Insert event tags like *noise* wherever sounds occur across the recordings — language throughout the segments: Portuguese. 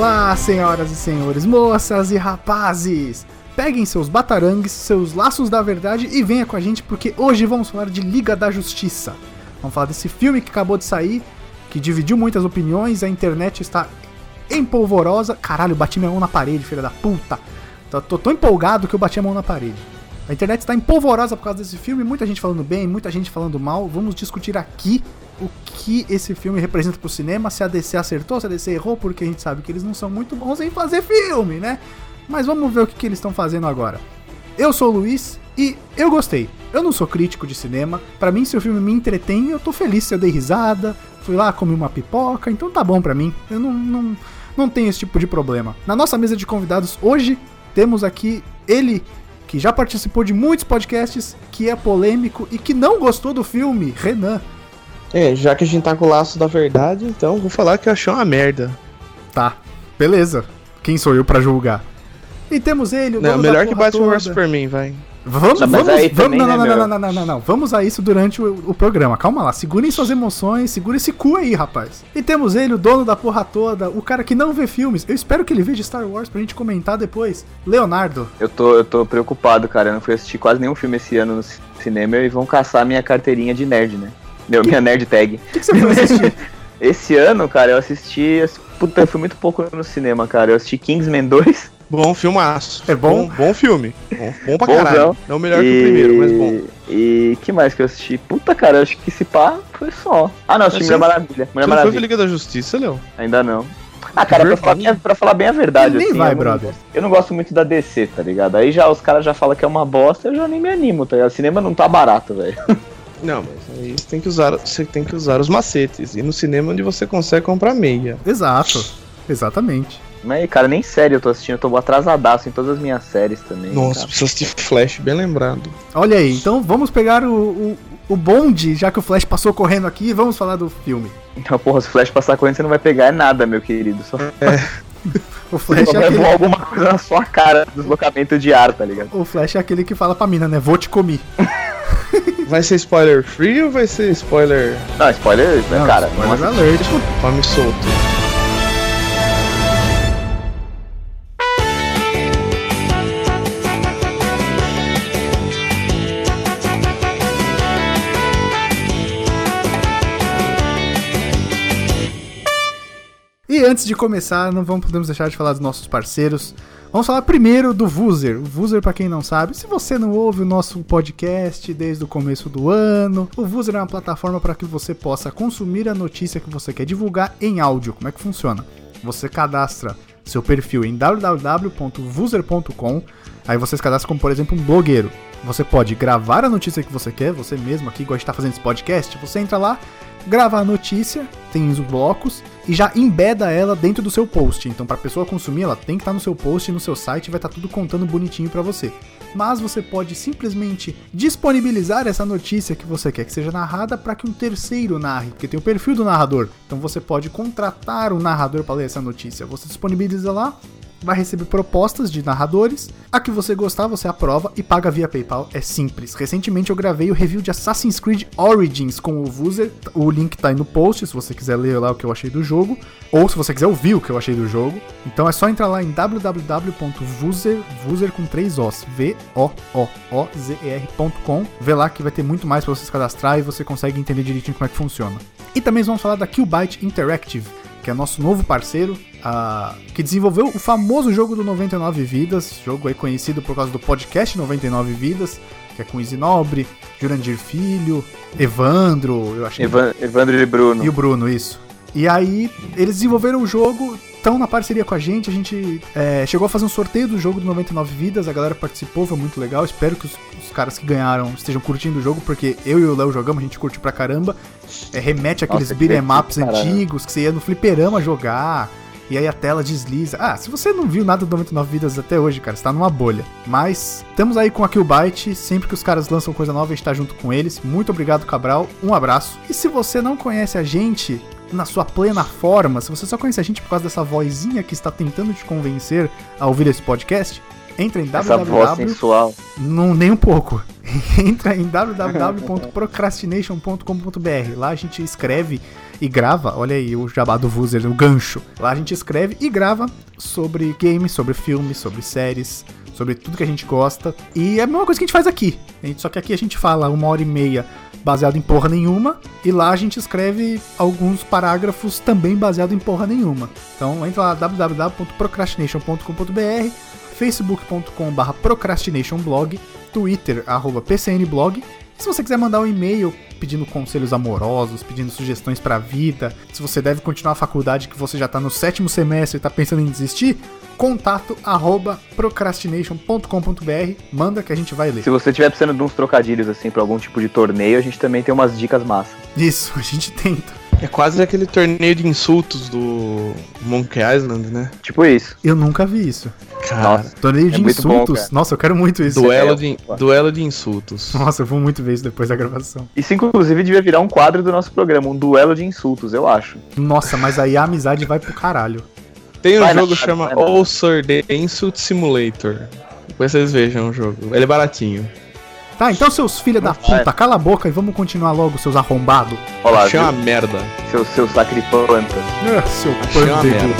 Olá, senhoras e senhores, moças e rapazes! Peguem seus batarangues, seus laços da verdade e venha com a gente porque hoje vamos falar de Liga da Justiça. Vamos falar desse filme que acabou de sair, que dividiu muitas opiniões, a internet está empolvorosa. Caralho, bati minha mão na parede, filha da puta. Tô, tô tão empolgado que eu bati a mão na parede. A internet está empolvorosa por causa desse filme, muita gente falando bem, muita gente falando mal. Vamos discutir aqui o que esse filme representa pro cinema, se a DC acertou, se a DC errou, porque a gente sabe que eles não são muito bons em fazer filme, né? Mas vamos ver o que, que eles estão fazendo agora. Eu sou o Luiz e eu gostei. Eu não sou crítico de cinema. Para mim, se o filme me entretém, eu tô feliz se eu dei risada. Fui lá, comi uma pipoca, então tá bom pra mim. Eu não, não, não tenho esse tipo de problema. Na nossa mesa de convidados hoje, temos aqui ele, que já participou de muitos podcasts, que é polêmico e que não gostou do filme, Renan. É, já que a gente tá com o laço da verdade, então vou falar que eu achei uma merda. Tá, beleza. Quem sou eu para julgar? E temos ele, o Não, dono melhor da que Batman vs Superman, vai. Vamos, vamos, vamos, também, não, né, não, não, não, não, não, não, não. Vamos a isso durante o, o programa. Calma lá, segurem suas emoções, segura esse cu aí, rapaz. E temos ele, o dono da porra toda, o cara que não vê filmes. Eu espero que ele veja Star Wars pra gente comentar depois. Leonardo. Eu tô, eu tô preocupado, cara. Eu não fui assistir quase nenhum filme esse ano no ci- cinema e vão caçar minha carteirinha de nerd, né? Meu, minha nerd tag. O que, que você foi assistir? *laughs* Esse ano, cara, eu assisti. Puta, eu fui muito pouco no cinema, cara. Eu assisti Kingsman 2. Bom filmaço. É bom? Bom, filme. Bom, bom pra Bonzão. caralho. Não melhor e... que o primeiro, mas bom. E que mais que eu assisti? Puta, cara, eu acho que esse pá foi só. Ah, não, assisti Assim, Mulher Maravilha. Mulher Você não foi Maravilha. Liga da Justiça, Léo? Ainda não. Ah, cara, pra falar, bem, pra falar bem a verdade, Nem assim, vai, eu, não, brother. eu não gosto muito da DC, tá ligado? Aí já os caras já falam que é uma bosta, eu já nem me animo, tá ligado? O cinema não tá barato, velho. *laughs* Não, mas aí você tem que usar, você tem que usar os macetes. E no cinema onde você consegue comprar meia. Exato. Exatamente. Mas, cara, nem série eu tô assistindo, eu tô atrasadaço em todas as minhas séries também. Nossa, cara. precisa assistir Flash, bem lembrado. Olha aí, então vamos pegar o, o, o bonde, já que o Flash passou correndo aqui, e vamos falar do filme. Então, porra, se o Flash passar correndo, você não vai pegar é nada, meu querido. Só, *laughs* O Flash, só é vai aquele, voar alguma coisa na sua cara, deslocamento de ar, tá ligado? o Flash é aquele que fala pra mina, né? Vou te comer. *laughs* Vai ser spoiler free ou vai ser spoiler Não, spoiler, né, Não, cara? spoiler não alert. nome solto? E antes de começar, não vamos, podemos deixar de falar dos nossos parceiros. Vamos falar primeiro do Vuser. O Vuser, pra quem não sabe, se você não ouve o nosso podcast desde o começo do ano, o Vuser é uma plataforma para que você possa consumir a notícia que você quer divulgar em áudio. Como é que funciona? Você cadastra seu perfil em www.vuser.com. Aí você se cadastra como, por exemplo, um blogueiro. Você pode gravar a notícia que você quer, você mesmo aqui gosta de estar fazendo esse podcast, você entra lá, grava a notícia, tem os blocos e já embeda ela dentro do seu post. Então, para a pessoa consumir, ela tem que estar no seu post, no seu site, vai estar tudo contando bonitinho para você. Mas você pode simplesmente disponibilizar essa notícia que você quer que seja narrada para que um terceiro narre, porque tem o perfil do narrador. Então, você pode contratar um narrador para ler essa notícia. Você disponibiliza lá, vai receber propostas de narradores. A que você gostar, você aprova e paga via PayPal. É simples. Recentemente eu gravei o review de Assassin's Creed Origins com o Vuser. O link tá aí no post se você quiser ler lá o que eu achei do jogo. Ou se você quiser ouvir o que eu achei do jogo. Então é só entrar lá em www.vuser, Vuser com 3 Os, V-O-O-O-Z-E-R.com. Vê lá que vai ter muito mais pra você se cadastrar e você consegue entender direitinho como é que funciona. E também vamos falar da Killbyte Interactive, que é nosso novo parceiro, ah, que desenvolveu o famoso jogo do 99 Vidas, jogo aí conhecido por causa do podcast 99 Vidas, que é com Nobre, Jurandir Filho, Evandro, eu achei. Evan, Evandro e Bruno. E o Bruno, isso. E aí, eles desenvolveram o jogo, estão na parceria com a gente. A gente é, chegou a fazer um sorteio do jogo do 99 Vidas, a galera participou, foi muito legal. Espero que os, os caras que ganharam estejam curtindo o jogo, porque eu e o Léo jogamos, a gente curte pra caramba. É, remete àqueles que beat'em ups antigos que você ia no fliperama jogar. E aí a tela desliza. Ah, se você não viu nada do 99 Vidas até hoje, cara, você tá numa bolha. Mas estamos aí com a Killbyte. Sempre que os caras lançam coisa nova, a gente tá junto com eles. Muito obrigado, Cabral. Um abraço. E se você não conhece a gente na sua plena forma, se você só conhece a gente por causa dessa vozinha que está tentando te convencer a ouvir esse podcast, Entra em Essa www. Não, nem um pouco. *laughs* Entra em www.procrastination.com.br. Lá a gente escreve e grava. Olha aí o jabá do Vuzer, o gancho. Lá a gente escreve e grava sobre games, sobre filmes, sobre séries, sobre tudo que a gente gosta. E é a mesma coisa que a gente faz aqui. Só que aqui a gente fala uma hora e meia baseado em porra nenhuma. E lá a gente escreve alguns parágrafos também baseado em porra nenhuma. Então entra lá www.procrastination.com.br facebook.com.br procrastinationblog, twitter, arroba pcnblog. Se você quiser mandar um e-mail pedindo conselhos amorosos, pedindo sugestões pra vida, se você deve continuar a faculdade que você já tá no sétimo semestre e tá pensando em desistir, contato arroba procrastination.com.br, manda que a gente vai ler. Se você estiver precisando de uns trocadilhos assim pra algum tipo de torneio, a gente também tem umas dicas massa. Isso, a gente tenta. É quase aquele torneio de insultos do Monkey Island, né? Tipo isso. Eu nunca vi isso. Cara, Nossa. Torneio de É bom, insultos. cara. Nossa, eu quero muito isso. duelo, é, de, pô. duelo de insultos. Nossa, eu vou muito ver isso depois da gravação. Isso, inclusive, devia virar um quadro do nosso programa, um duelo de insultos, eu acho. Nossa, mas aí a amizade vai pro caralho. Tem um Vai jogo que chama. All The Insult Simulator. Depois vocês vejam o jogo. Ele é baratinho. Tá, então seus filha da puta, cala a boca e vamos continuar logo, seus arrombados. Olha lá, Achei uma merda. seu, seu sacripanta. Ah, *laughs* seu Achei uma merda.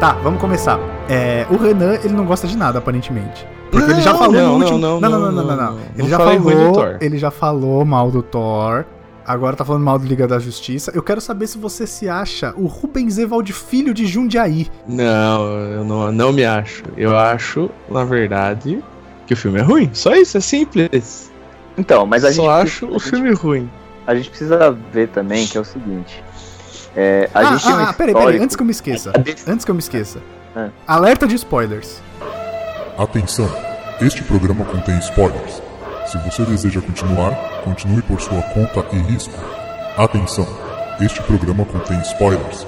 Tá, vamos começar. É, o Renan, ele não gosta de nada, aparentemente. Porque ele já Não, falou não, no último... não, não, não, não, não, não, não. não. Ele Não já falei ruim do falou, Thor. ele já falou mal do Thor. Agora tá falando mal do Liga da Justiça. Eu quero saber se você se acha o Rubens Evald filho de Jundiaí. Não, eu não, não me acho. Eu acho, na verdade, que o filme é ruim. Só isso, é simples. Então, mas a Só gente. acho a o gente- filme ruim. A gente precisa ver também que é o seguinte. É, a ah, gente tem um ah, ah, peraí, peraí, antes que eu me esqueça. Antes que eu me esqueça. Ah. Alerta de spoilers. Atenção! Este programa contém spoilers. Se você deseja continuar, continue por sua conta e risco. Atenção! Este programa contém spoilers.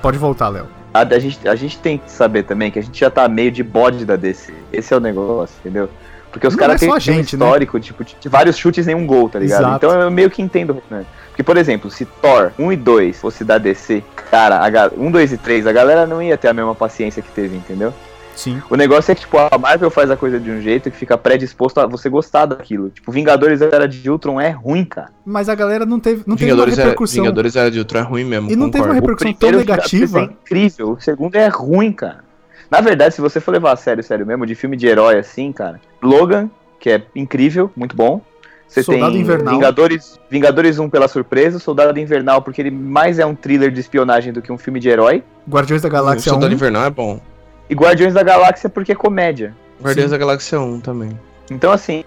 Pode voltar, Léo. A, a gente, a gente tem que saber também que a gente já tá meio de bode da DC. Esse é o negócio, entendeu? Porque os caras é têm um gente, né? histórico tipo, de, de vários chutes e nenhum gol, tá ligado? Exato. Então eu meio que entendo, né? Porque, por exemplo, se Thor 1 e 2 fosse da DC, cara, a, ga- 1, 2 e 3, a galera não ia ter a mesma paciência que teve, entendeu? Sim. O negócio é que, tipo, a Marvel faz a coisa de um jeito que fica predisposto a você gostar daquilo. Tipo, Vingadores Era de Ultron é ruim, cara. Mas a galera não teve, não teve Vingadores, uma era, repercussão. Vingadores era de Ultron é ruim mesmo. E não teve uma concordo. repercussão tão primeiro negativa. É incrível, o segundo é ruim, cara. Na verdade, se você for levar a sério, sério mesmo, de filme de herói assim, cara, Logan, que é incrível, muito bom. Você Soldado tem Invernal. Vingadores, Vingadores 1 pela surpresa, Soldado Invernal, porque ele mais é um thriller de espionagem do que um filme de herói. Guardiões da O Galáxia 1. Soldado Invernal é bom. E Guardiões da Galáxia porque é comédia. Guardiões Sim. da Galáxia 1 também. Então, assim,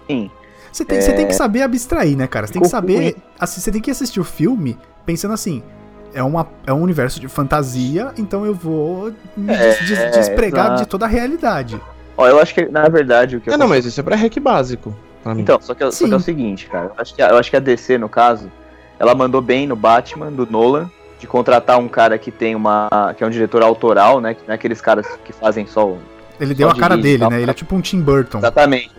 Você tem, você tem que saber abstrair, né, cara? Você tem que saber. Assim, você tem que assistir o filme pensando assim. É, uma, é um universo de fantasia, então eu vou me É, des- des- despregar exato. de toda a realidade. ó, eu acho que, na verdade, o que É, eu não, mas isso é pra hack básico. Então, só que, só que é o seguinte, cara. Eu acho, que a, eu acho que a DC, no caso, ela mandou bem no Batman, do Nolan, de contratar um cara que tem uma. que é um diretor autoral, né? Que não é aqueles caras que fazem só o. Ele deu a cara dele, tal, né? Ele é tipo um Tim Burton. Exatamente.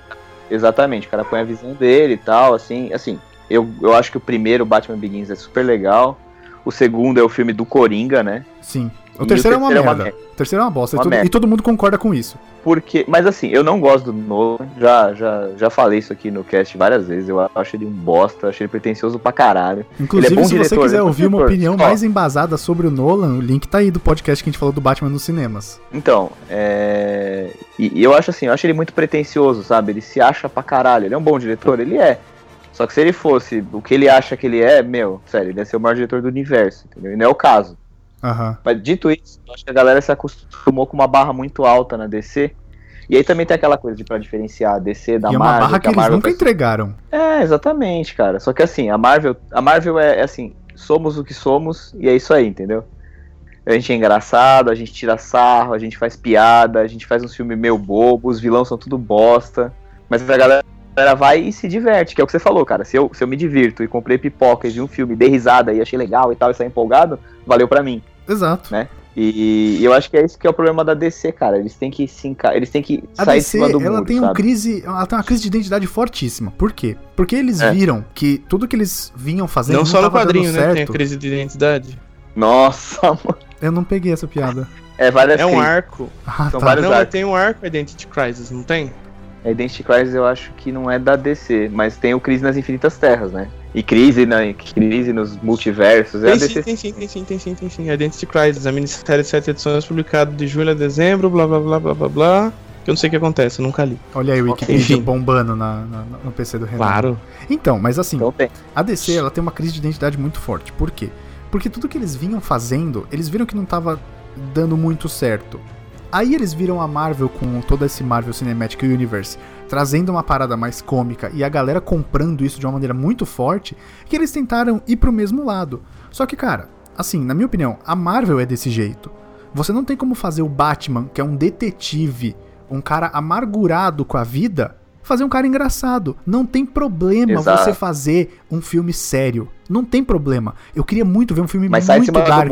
Exatamente. O cara põe a visão dele e tal, assim. Assim, eu, eu acho que o primeiro Batman Begins é super legal. O segundo é o filme do Coringa, né? Sim. O E o terceiro é uma terceiro é uma merda. O terceiro é uma bosta. e Uma todo- merda. e todo mundo concorda com isso. Porque, mas assim, eu não gosto do Nolan, já, já, já falei isso aqui no cast várias vezes, eu acho ele um bosta, acho ele pretencioso pra caralho. Inclusive, bom se você diretor, quiser é bom ouvir uma opinião mais embasada sobre o Nolan, o link tá aí do podcast que a gente falou do Batman nos cinemas. Então, é... E, e eu acho assim, eu acho ele muito pretencioso, sabe? Ele se acha pra caralho, ele é um bom diretor, ele é. Só que se ele fosse o que ele acha que ele é, meu, sério, ele ia ser o maior diretor do universo, entendeu? E não é o caso. Aham. Mas dito isso, acho que a galera se acostumou com uma barra muito alta na DC. E aí também tem aquela coisa de pra diferenciar a DC da E é uma Marvel. barra que a eles Marvel nunca faz- entregaram. É, exatamente, cara. Só que assim, a Marvel, a Marvel é, é assim, somos o que somos e é isso aí, entendeu? A gente é engraçado, a gente tira sarro, a gente faz piada, a gente faz uns filmes meio bobo, os vilões são tudo bosta. Mas a galera galera vai e se diverte, que é o que você falou, cara. Se eu, se eu me divirto e comprei pipoca e vi um filme, dei risada e achei legal e tal, e saí empolgado, valeu pra mim. Exato. Né? E, e eu acho que é esse que é o problema da DC, cara. Eles têm que se enca... eles têm que A sair DC, de cima do ela muro, tem uma crise, ela tem uma crise de identidade fortíssima. Por quê? Porque eles É. viram que tudo que eles vinham fazendo Não só no quadrinho, né? Tem a crise de identidade. Nossa, *laughs* mano. Eu não peguei essa piada. É várias É um arco. Ah, São tá. vários Não, arcos. tem um arco Identity Crisis, não tem? A Identity Crisis eu acho que não é da DC, mas tem o Crise nas Infinitas Terras, né? E crise, na, crise nos multiversos. É a Tem DC sim, tem sim, tem sim, tem sim, tem sim. Identity Crisis, a minissérie de sete edições, publicado de julho a dezembro, blá blá blá blá blá blá. Que eu não sei o que acontece, eu nunca li. Olha aí o Wikipedia Enfim. bombando na, na- no PC do Renan. Claro. Então, mas assim, Então a DC ela tem uma crise de identidade muito forte. Por quê? Porque tudo que eles vinham fazendo, eles viram que não tava dando muito certo. Aí eles viram a Marvel com todo esse Marvel Cinematic Universe trazendo uma parada mais cômica e a galera comprando isso de uma maneira muito forte, que eles tentaram ir pro mesmo lado. Só que, cara, assim, na minha opinião, a Marvel é desse jeito. Você não tem como fazer o Batman, que é um detetive, um cara amargurado com a vida, fazer um cara engraçado. Não tem problema Exato. você fazer um filme sério. Não tem problema. Eu queria muito ver um filme Mas muito dark.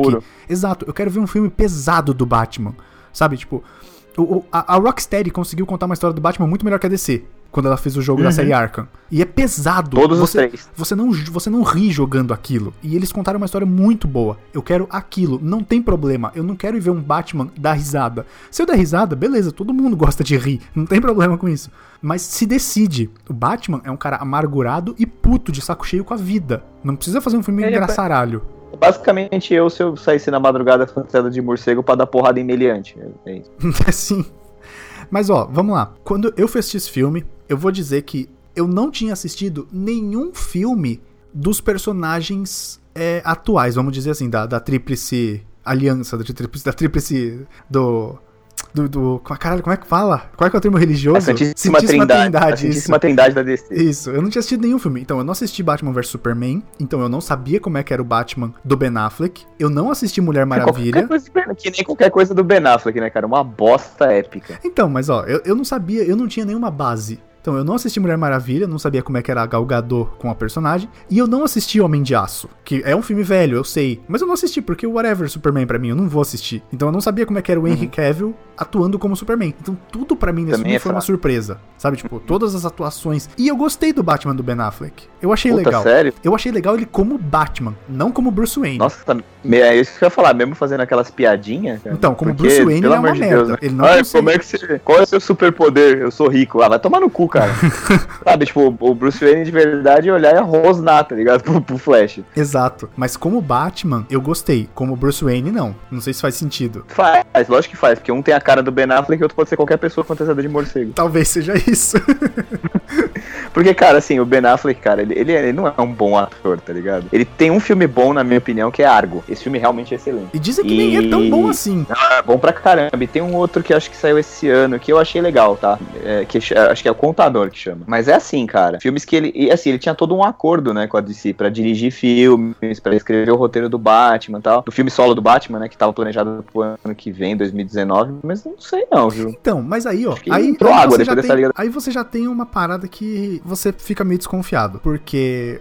Exato, eu quero ver um filme pesado do Batman. Sabe, tipo, o- o- a, a Rocksteady conseguiu contar uma história do Batman muito melhor que a DC. Quando ela fez o jogo da série Arkham. E é pesado. Todos os você, três. Você não, você não ri jogando aquilo. E eles contaram uma história muito boa. Eu quero aquilo. Não tem problema. Eu não quero ir ver um Batman dar risada. Se eu der risada, beleza, todo mundo gosta de rir. *laughs* Não tem problema com isso. Mas se decide. O Batman é um cara amargurado e puto de saco cheio com a vida. Não precisa fazer um filme Ele é- engraçaralho. Basicamente eu se eu saísse na madrugada fantasiado de morcego pra dar porrada em meliante. É isso. *laughs* Assim. Mas ó, vamos lá. Quando eu assistir esse filme, eu vou dizer que eu não tinha assistido nenhum filme dos personagens é, atuais, vamos dizer assim, da, da Tríplice Aliança, da Tríplice, da Tríplice do. Do, do. Caralho, como é que fala? Qual é que é o termo religioso? A Santíssima, Trindade. a Santíssima isso. Trindade da DC. Isso, eu não tinha assistido nenhum filme. Então, eu não assisti Batman vs Superman. Então, eu não sabia como é que era o Batman do Ben Affleck. Eu não assisti Mulher Maravilha. Do Ben- que nem qualquer coisa do Ben Affleck, né, cara? Uma bosta épica. Então, mas ó, eu, eu não sabia, eu não tinha nenhuma base. Então, eu não assisti Mulher Maravilha, não sabia como é que era a Gal Gadot com a personagem, e eu não assisti Homem de Aço, que é um filme velho, eu sei, mas eu não assisti porque whatever Superman pra mim, eu não vou assistir. Então, eu não sabia como é que era o Henry Cavill atuando como Superman. Então, tudo pra mim nesse Também filme é foi uma surpresa, sabe? Tipo, *laughs* todas as atuações. E eu gostei do Batman do Ben Affleck. Eu achei Puta, legal. sério? Eu achei legal ele como Batman, não como Bruce Wayne. Nossa, tá- é isso que eu ia falar, mesmo fazendo aquelas piadinhas. cara. Então, como Porque, Bruce Wayne, pelo ele é uma de merda. Deus, né? Ele não Ai, consegue- como é que você. Qual é o seu superpoder? Eu sou rico. Ah, vai tomar no cu, cara. *laughs* Sabe, tipo, o Bruce Wayne de verdade olhar e rosnar, tá ligado? *laughs* Pro, pro Flash. Exato. Mas como Batman, eu gostei. Como Bruce Wayne, não. Não sei se faz sentido. Faz, lógico que faz, porque um tem a cara do Ben Affleck e outro pode ser qualquer pessoa fantasiada de morcego. Talvez seja isso. *laughs* Porque, cara, assim, o Ben Affleck, cara, ele, ele, ele não é um bom ator, tá ligado? Ele tem um filme bom, na minha opinião, que é Argo. Esse filme realmente é excelente. E dizem que nem é tão bom assim. Ah, bom pra caramba. E tem um outro que acho que saiu esse ano, que eu achei legal, tá? É, que, ch- acho que é o Contador que chama. Mas é assim, cara. Filmes que ele. E assim, ele tinha todo um acordo, né, com a DC pra dirigir filmes, pra escrever o roteiro do Batman e tal. Do filme solo do Batman, né? Que tava planejado pro ano que vem, 2019. Mas não sei não, viu? Então, mas aí, ó. Aí, aí, água você já depois dessa tem, liga- aí você já tem uma parada que você fica meio desconfiado. Porque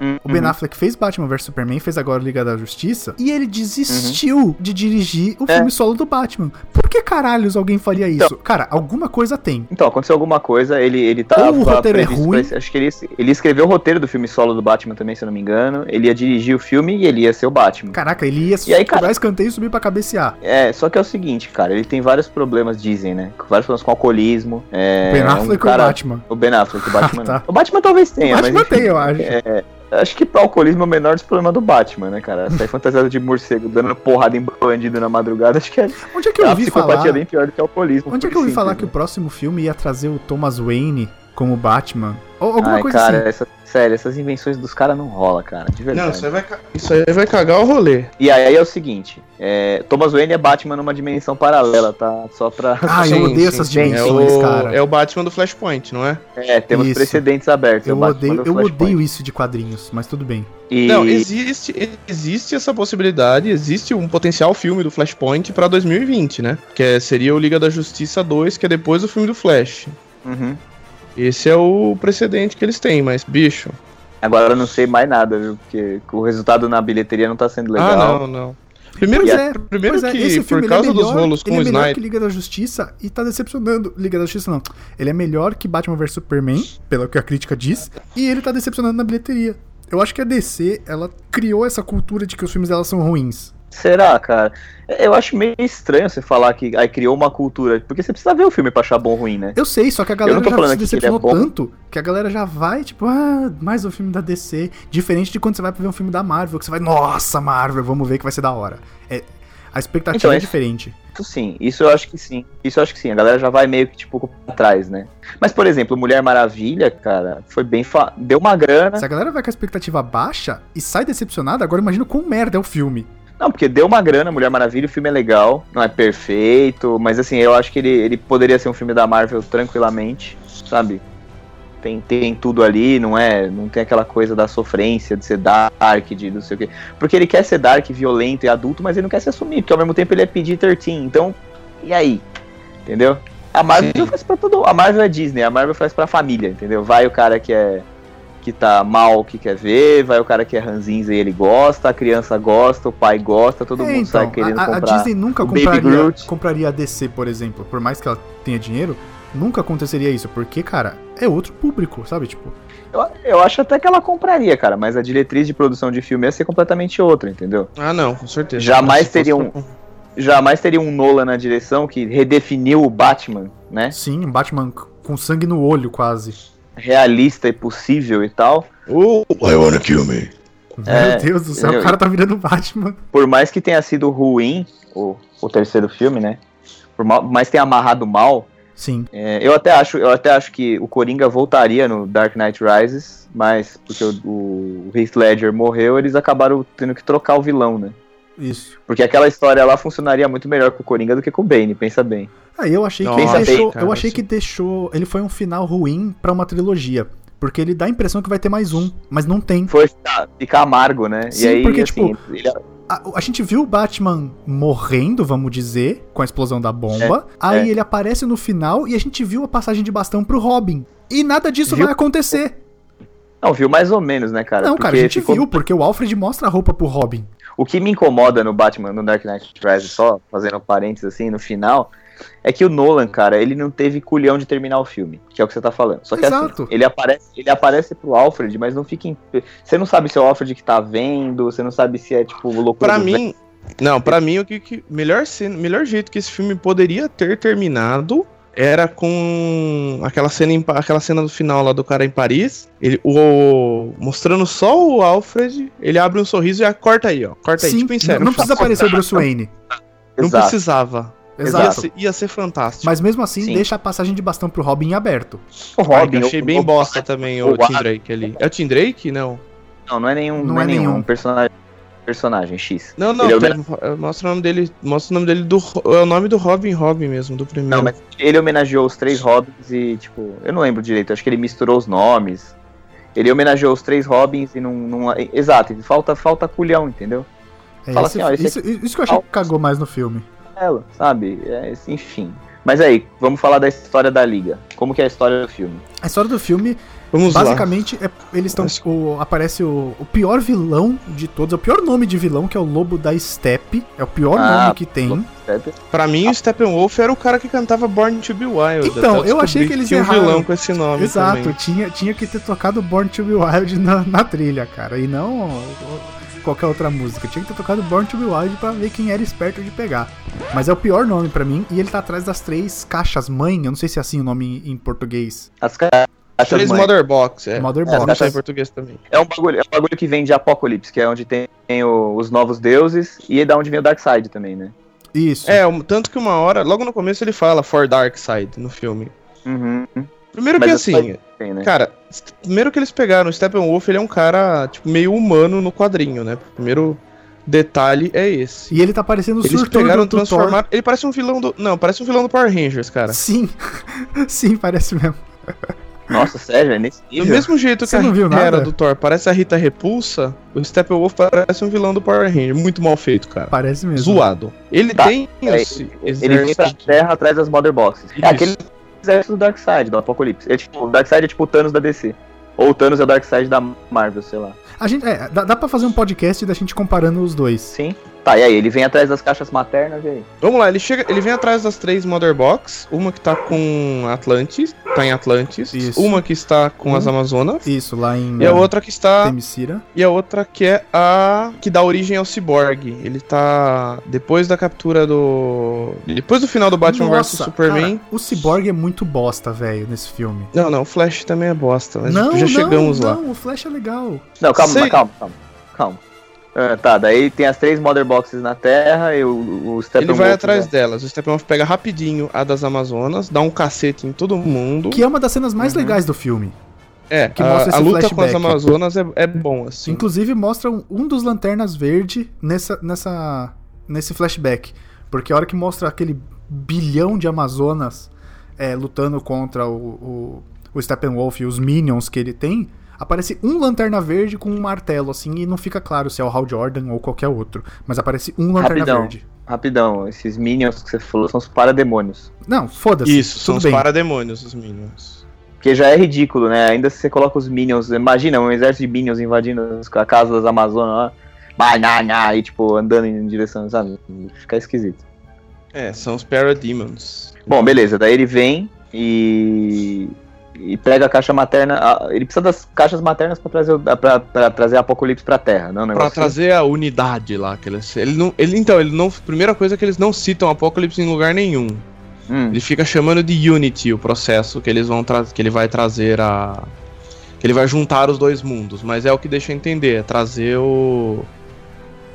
Uhum. o Ben Affleck fez Batman vs Superman, fez agora Liga da Justiça, e ele desistiu Uhum. de dirigir o É. filme solo do Batman. Por que caralhos alguém faria isso? Então- Cara, alguma coisa tem. Então, aconteceu alguma coisa, ele, ele tava Ou o roteiro é ruim. esse- acho que ele, ele escreveu o roteiro do filme solo do Batman também, se eu não me engano. Ele ia dirigir o filme e ele ia ser o Batman. Caraca, ele ia E aí, cara- escanteio e subir pra cabecear. É, só que é o seguinte, cara, ele tem vários problemas, dizem, né? Vários problemas com alcoolismo. É, ben um Affleck cara- ou o Batman? O Ben Affleck, o *laughs* Batman. Ah, tá. não. O Batman talvez tenha, O mas. Batman enfim, tem, eu acho. É, acho que pro alcoolismo é o menor dos problemas do Batman, né, cara? Sair fantasiado de morcego dando porrada em bandido na madrugada, acho que é, Onde é que é eu uma ouvi falar? bem pior do que o alcoolismo. Onde é que eu ouvi falar que o né? próximo filme ia trazer o Thomas Wayne como Batman? Ou alguma Ai, coisa cara, assim. essa, sério, essas invenções dos caras não rola, cara, de verdade. Não, isso aí vai, isso aí vai cagar o rolê. E aí é o seguinte, é, Thomas Wayne é Batman numa dimensão paralela, tá? Só pra... *laughs* Ah, eu odeio essas sim. dimensões, é o, cara. É o Batman do Flashpoint, não é? É, temos Isso. precedentes abertos. é Eu Batman odeio, eu odeio isso de quadrinhos, mas tudo bem. E... Não, existe, existe essa possibilidade, existe um potencial filme do Flashpoint pra 2020, né? Que é- seria o Liga da Justiça 2, que é depois do filme do Flash. Uhum. Esse é o precedente que eles têm, mas, bicho. Agora eu não sei mais nada, viu? Porque o resultado na bilheteria não tá sendo legal. Ah, não, não. Primeiro, Pois é, primeiro pois é, que, esse por causa é dos melhor- rolos com ele o é melhor Snyder. que Liga da Justiça e tá decepcionando. Liga da Justiça não. Ele é melhor que Batman vs Superman, pelo que a crítica diz, e ele tá decepcionando na bilheteria. Eu acho que a DC, ela criou essa cultura de que os filmes dela são ruins. Será, cara? Eu acho meio estranho você falar que aí criou uma cultura. Porque você precisa ver o filme pra achar bom ou ruim, né? Eu sei, só que a galera já se que é decepcionou bom. tanto que a galera já vai, tipo, ah, mais um filme da DC. Diferente de quando você vai pra ver um filme da Marvel, que você vai, nossa, Marvel, vamos ver que vai ser da hora. É, a expectativa Então, é é- diferente. Isso sim, isso eu acho que sim. Isso eu acho que sim. A galera já vai meio que, tipo, pra trás, né? Mas, por exemplo, Mulher Maravilha, cara, foi bem. Fa... Deu uma grana. Se a galera vai com a expectativa baixa e sai decepcionada, agora imagina quão merda é o filme. Não, porque deu uma grana, Mulher Maravilha, o filme é legal, não é perfeito, mas assim, eu acho que ele, ele poderia ser um filme da Marvel tranquilamente, sabe? Tem, tem tudo ali, não é? Não tem aquela coisa da sofrência, de ser dark, de não sei o quê. Porque ele quer ser dark, violento e adulto, mas ele não quer se assumir, porque ao mesmo tempo ele é PG-13, então, e aí? Entendeu? A Marvel Sim. faz pra todo. A Marvel é Disney, a Marvel faz pra família, entendeu? Vai o cara que é. Que tá mal que quer ver, vai o cara que é ranzinza e ele gosta, a criança gosta, o pai gosta, todo É, mundo sai querendo a, a comprar. Disney nunca o Baby compraria, Groot. compraria a DC, por exemplo, por mais que ela tenha dinheiro, nunca aconteceria isso, porque, cara, é outro público, sabe? Tipo, Eu, eu acho até que ela compraria, cara, mas a diretriz de produção de filme ia ser completamente outra, entendeu? Ah, não, com certeza. Jamais teria um- Jamais teria um Nolan na direção que redefiniu o Batman, né? sim, um Batman com sangue no olho, quase. Realista e possível e tal. Oh, I wanna kill me. É, Meu Deus do céu, eu- o cara tá virando Batman. Por mais que tenha sido ruim o, o terceiro filme, né? Por mal- mais tenha amarrado mal, Sim. É, eu até acho, eu até acho que o Coringa voltaria no Dark Knight Rises, mas porque o, o Heath Ledger morreu, eles acabaram tendo que trocar o vilão, né? Isso. Porque aquela história lá funcionaria muito melhor com o Coringa do que com o Bane, pensa bem. Aí eu achei que Nossa, ele deixou, cara, eu achei sim. que deixou, ele foi um final ruim pra uma trilogia, porque ele dá a impressão que vai ter mais um, mas não tem. Foi ficar, amargo, né? Sim, e aí, porque, assim, tipo, ele- A, a gente viu o Batman morrendo, vamos dizer, com a explosão da bomba. aí é. ele aparece no final e a gente viu a passagem de bastão pro Robin. E nada disso Viu? vai acontecer. não, viu mais ou menos, né, cara? não, cara, a Porque gente ficou- viu, porque o Alfred mostra a roupa pro Robin. O que me incomoda no Batman, no Dark Knight Rises, só fazendo parênteses assim, no final, é que o Nolan, cara, ele não teve culhão de terminar o filme, que é o que você tá falando. Só que Exato. assim, ele aparece, ele aparece pro Alfred, mas não fica em... Você não sabe se é o Alfred que tá vendo, você não sabe se é, tipo, loucura Pra do mim. Não, pra mim o que, que melhor cena, melhor jeito que esse filme poderia ter terminado era com aquela cena em aquela cena do final lá do cara em Paris, ele o mostrando só o Alfred, ele abre um sorriso e ah, corta aí, ó. Corta aí, Sim, tipo em sério. não, não precisa aparecer o Bruce Wayne. Não Exato. precisava. Ia Exato. ser, ia ser fantástico. Mas mesmo assim, Sim. deixa a passagem de bastão pro Robin aberto. O Ai, Robin, que achei o- bem o- bosta também o, o Tim Drake ali. É o Tim Drake? Não. Não, não é nenhum, Não não, é é nenhum, nenhum. um personagem, personagem X. Não, não, Ele é o tem- mostra o nome dele, mostra o nome dele do é o nome do Robin Robin mesmo, do primeiro. Não, mas ele homenageou os três Robins e, tipo, eu não lembro direito, acho que ele misturou os nomes. Ele homenageou os três Robins e não. não exato, falta, falta culhão, entendeu? É, Fala esse- assim, ó, esse isso, isso que eu achei que cagou mais no filme. Ela, sabe? É, enfim. Mas aí, vamos falar da história da Liga. Como que é a história do filme? A história do filme Vamos lá. Basicamente, é- eles estão. o- Aparece o, o pior vilão de todos, é o pior nome de vilão, que é o Lobo da Steppe. É o pior Ah, nome que tem. Pra mim, o Steppenwolf era o cara que cantava Born to be Wild. Então, eu achei que eles tinha um erraram. vilão com esse nome Exato, também. tinha, tinha que ter tocado Born to Be Wild na, na trilha, cara. E não qualquer outra música. Tinha que ter tocado Born to Be Wild pra ver quem era esperto de pegar. Mas é o pior nome pra mim. E ele tá atrás das três caixas mãe. Eu não sei se é assim o nome em, em português. As caixas Três mãe. Mother Box, é. Mother É, tá em português também. É um bagulho, é um bagulho que vem de Apocalipse, que é onde tem, tem o- os novos deuses, e é da onde vem o Darkseid também, né? Isso. É, um- tanto que uma hora, logo no começo ele fala For Dark Side no filme. Uhum. Primeiro Mas que assim, Tem, né? cara, primeiro que eles pegaram o Steppenwolf, ele é um cara, tipo, meio humano no quadrinho, né? Primeiro detalhe é esse. E ele tá parecendo o Eles surtur pegaram, do, do Thor. transformaram. Ele parece um vilão do. Não, parece um vilão do Power Rangers, cara. Sim. *laughs* Sim, parece mesmo. Nossa, sério, é nesse Do nível. mesmo jeito que Você a não viu nada? do Thor parece a Rita Repulsa, o Steppenwolf parece um vilão do Power Ranger. Muito mal feito, cara. Parece mesmo. Zoado. Ele Tá, tem é, esse Ele vem pra exército. terra atrás das Mother Boxes. É Isso. aquele exército do Darkseid, do Apocalipse. É, tipo, o Darkseid é tipo o Thanos da DC. Ou o Thanos é o Darkseid da Marvel, sei lá. A gente, é, dá, dá pra fazer um podcast da gente comparando os dois. Sim. Tá, e aí? Ele vem atrás das caixas maternas e aí? Vamos lá, ele chega, ele vem atrás das três Mother Box, uma que tá com Atlantis, tá em Atlantis, Isso. uma que está com Hum. as Amazonas Isso, lá em e a outra que está Themyscira. e a outra que é a que dá origem ao Cyborg. Ele tá depois da captura do depois do final do Batman vs Superman. cara, o Cyborg é muito bosta, velho, nesse filme. Não, não, o Flash também é bosta, mas não, já chegamos não, lá. Não, o Flash é legal. Não, calma, Sei. calma, calma. Calma. Ah, tá, daí tem as três Mother Boxes na Terra e o, o Ele Steppenwolf vai atrás né? delas. O Steppenwolf pega rapidinho a das Amazonas, dá um cacete em todo mundo. Que é uma das cenas mais Uhum. legais do filme. É, que a, mostra a luta com as flashback. Amazonas é, é bom, assim. Inclusive mostra um, um dos lanternas verde nessa, nessa, nesse flashback. Porque a hora que mostra aquele bilhão de Amazonas é, lutando contra o, o, o Steppenwolf e os minions que ele tem, aparece um lanterna verde com um martelo, assim, e não fica claro se é o Hal Jordan ou qualquer outro. Mas aparece um lanterna Rapidão. verde. Rapidão, esses minions que você falou são os parademônios. Não, foda-se. Isso, são os bem. parademônios, os Minions. Porque já é ridículo, né? Ainda se você coloca os minions. Imagina um exército de minions invadindo a casa das Amazonas lá. Banana, e tipo, andando em direção, sabe? Fica esquisito. É, são os Parademons. Bom, beleza. Daí ele vem e. E pega a caixa materna. ah, Ele precisa das caixas maternas pra trazer, pra, pra trazer Apocalipse pra Terra, não? Um Pra trazer a unidade lá. Que eles, ele não, ele, então, ele não. Primeira coisa é que eles não citam Apocalipse em lugar nenhum. Hum, Ele fica chamando de Unity o processo que eles vão trazer. Que ele vai trazer a. Que ele vai juntar os dois mundos. Mas é o que deixa entender, é trazer o.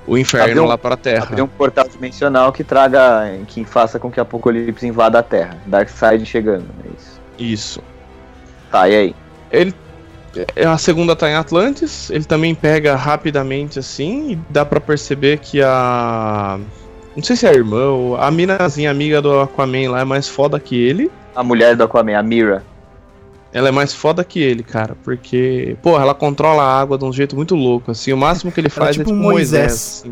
O inferno um- lá pra Terra. abrir um portal dimensional que traga. que faça com que Apocalipse invada a Terra. Darkseid chegando. É isso. Isso. Tá, e aí? Ele. é, A segunda tá em Atlantis, ele também pega rapidamente assim, e dá pra perceber que a. Não sei se é a irmã ou a minazinha amiga do Aquaman lá é mais foda que ele. A mulher do Aquaman, a Mira. Ela é mais foda que ele, cara, porque, porra, ela controla a água de um jeito muito louco, assim. O máximo que ele *laughs* é faz é tipo tipo um Moisés. assim.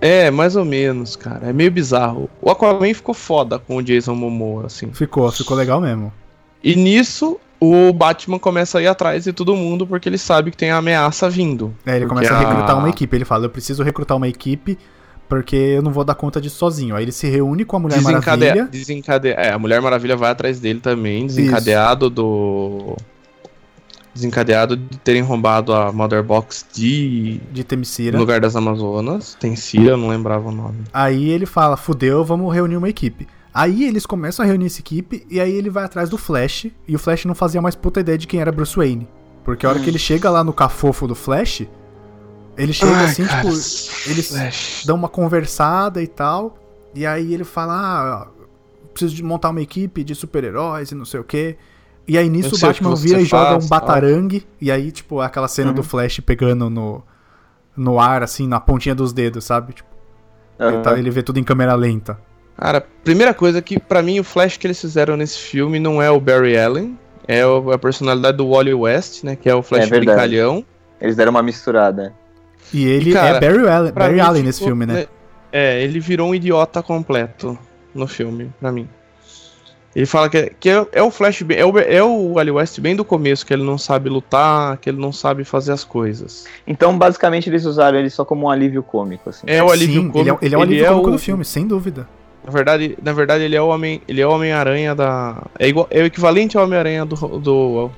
É, mais ou menos, cara. É meio bizarro. O Aquaman ficou foda com o Jason Momoa, assim. Ficou, ficou legal mesmo. E nisso, o Batman começa a ir atrás de todo mundo porque ele sabe que tem a ameaça vindo. É, ele começa a recrutar a- uma equipe. Ele fala: Eu preciso recrutar uma equipe porque eu não vou dar conta disso sozinho. Aí ele se reúne com a Mulher Desencadeia, Maravilha. desencadeia, é, a Mulher Maravilha vai atrás dele também, desencadeado do desencadeado de terem roubado a Mother Box de De Temicira. no lugar das Amazonas. Tem Cira, eu não lembrava o nome. Aí ele fala: Fudeu, vamos reunir uma equipe. Aí eles começam a reunir essa equipe e aí ele vai atrás do Flash. E o Flash não fazia mais puta ideia de quem era Bruce Wayne. Porque a hora que ele chega lá no cafofo do Flash, ele chega Ai, assim, cara, tipo, eles Flash. dão uma conversada e tal. E aí ele fala: Ah, preciso de montar uma equipe de super-heróis e não sei o quê. E aí nisso o Batman vira e joga faz, um batarangue. E aí, tipo, aquela cena Uhum. do Flash pegando no, no ar, assim, na pontinha dos dedos, sabe? Tipo, ele, tá- ele vê tudo em câmera lenta. Cara, primeira coisa que pra mim o Flash que eles fizeram nesse filme não é o Barry Allen, é a personalidade do Wally West, né, que é o Flash É verdade. brincalhão. Eles deram uma misturada. E ele E, cara, é Barry Allen, Barry mim Allen nesse ficou- filme, né? É, ele virou um idiota completo no filme, pra mim. Ele fala que, é- que é, é o Flash, é o, é o Wally West bem do começo, que ele não sabe lutar, que ele não sabe fazer as coisas. Então, basicamente, eles usaram ele só como um alívio cômico, assim. É o alívio Sim, cômico. ele é, ele é o alívio cômico o- do filme, sem dúvida. Na verdade, na verdade ele é o homem, ele é o Homem-Aranha da é igual, é o equivalente ao Homem-Aranha do, do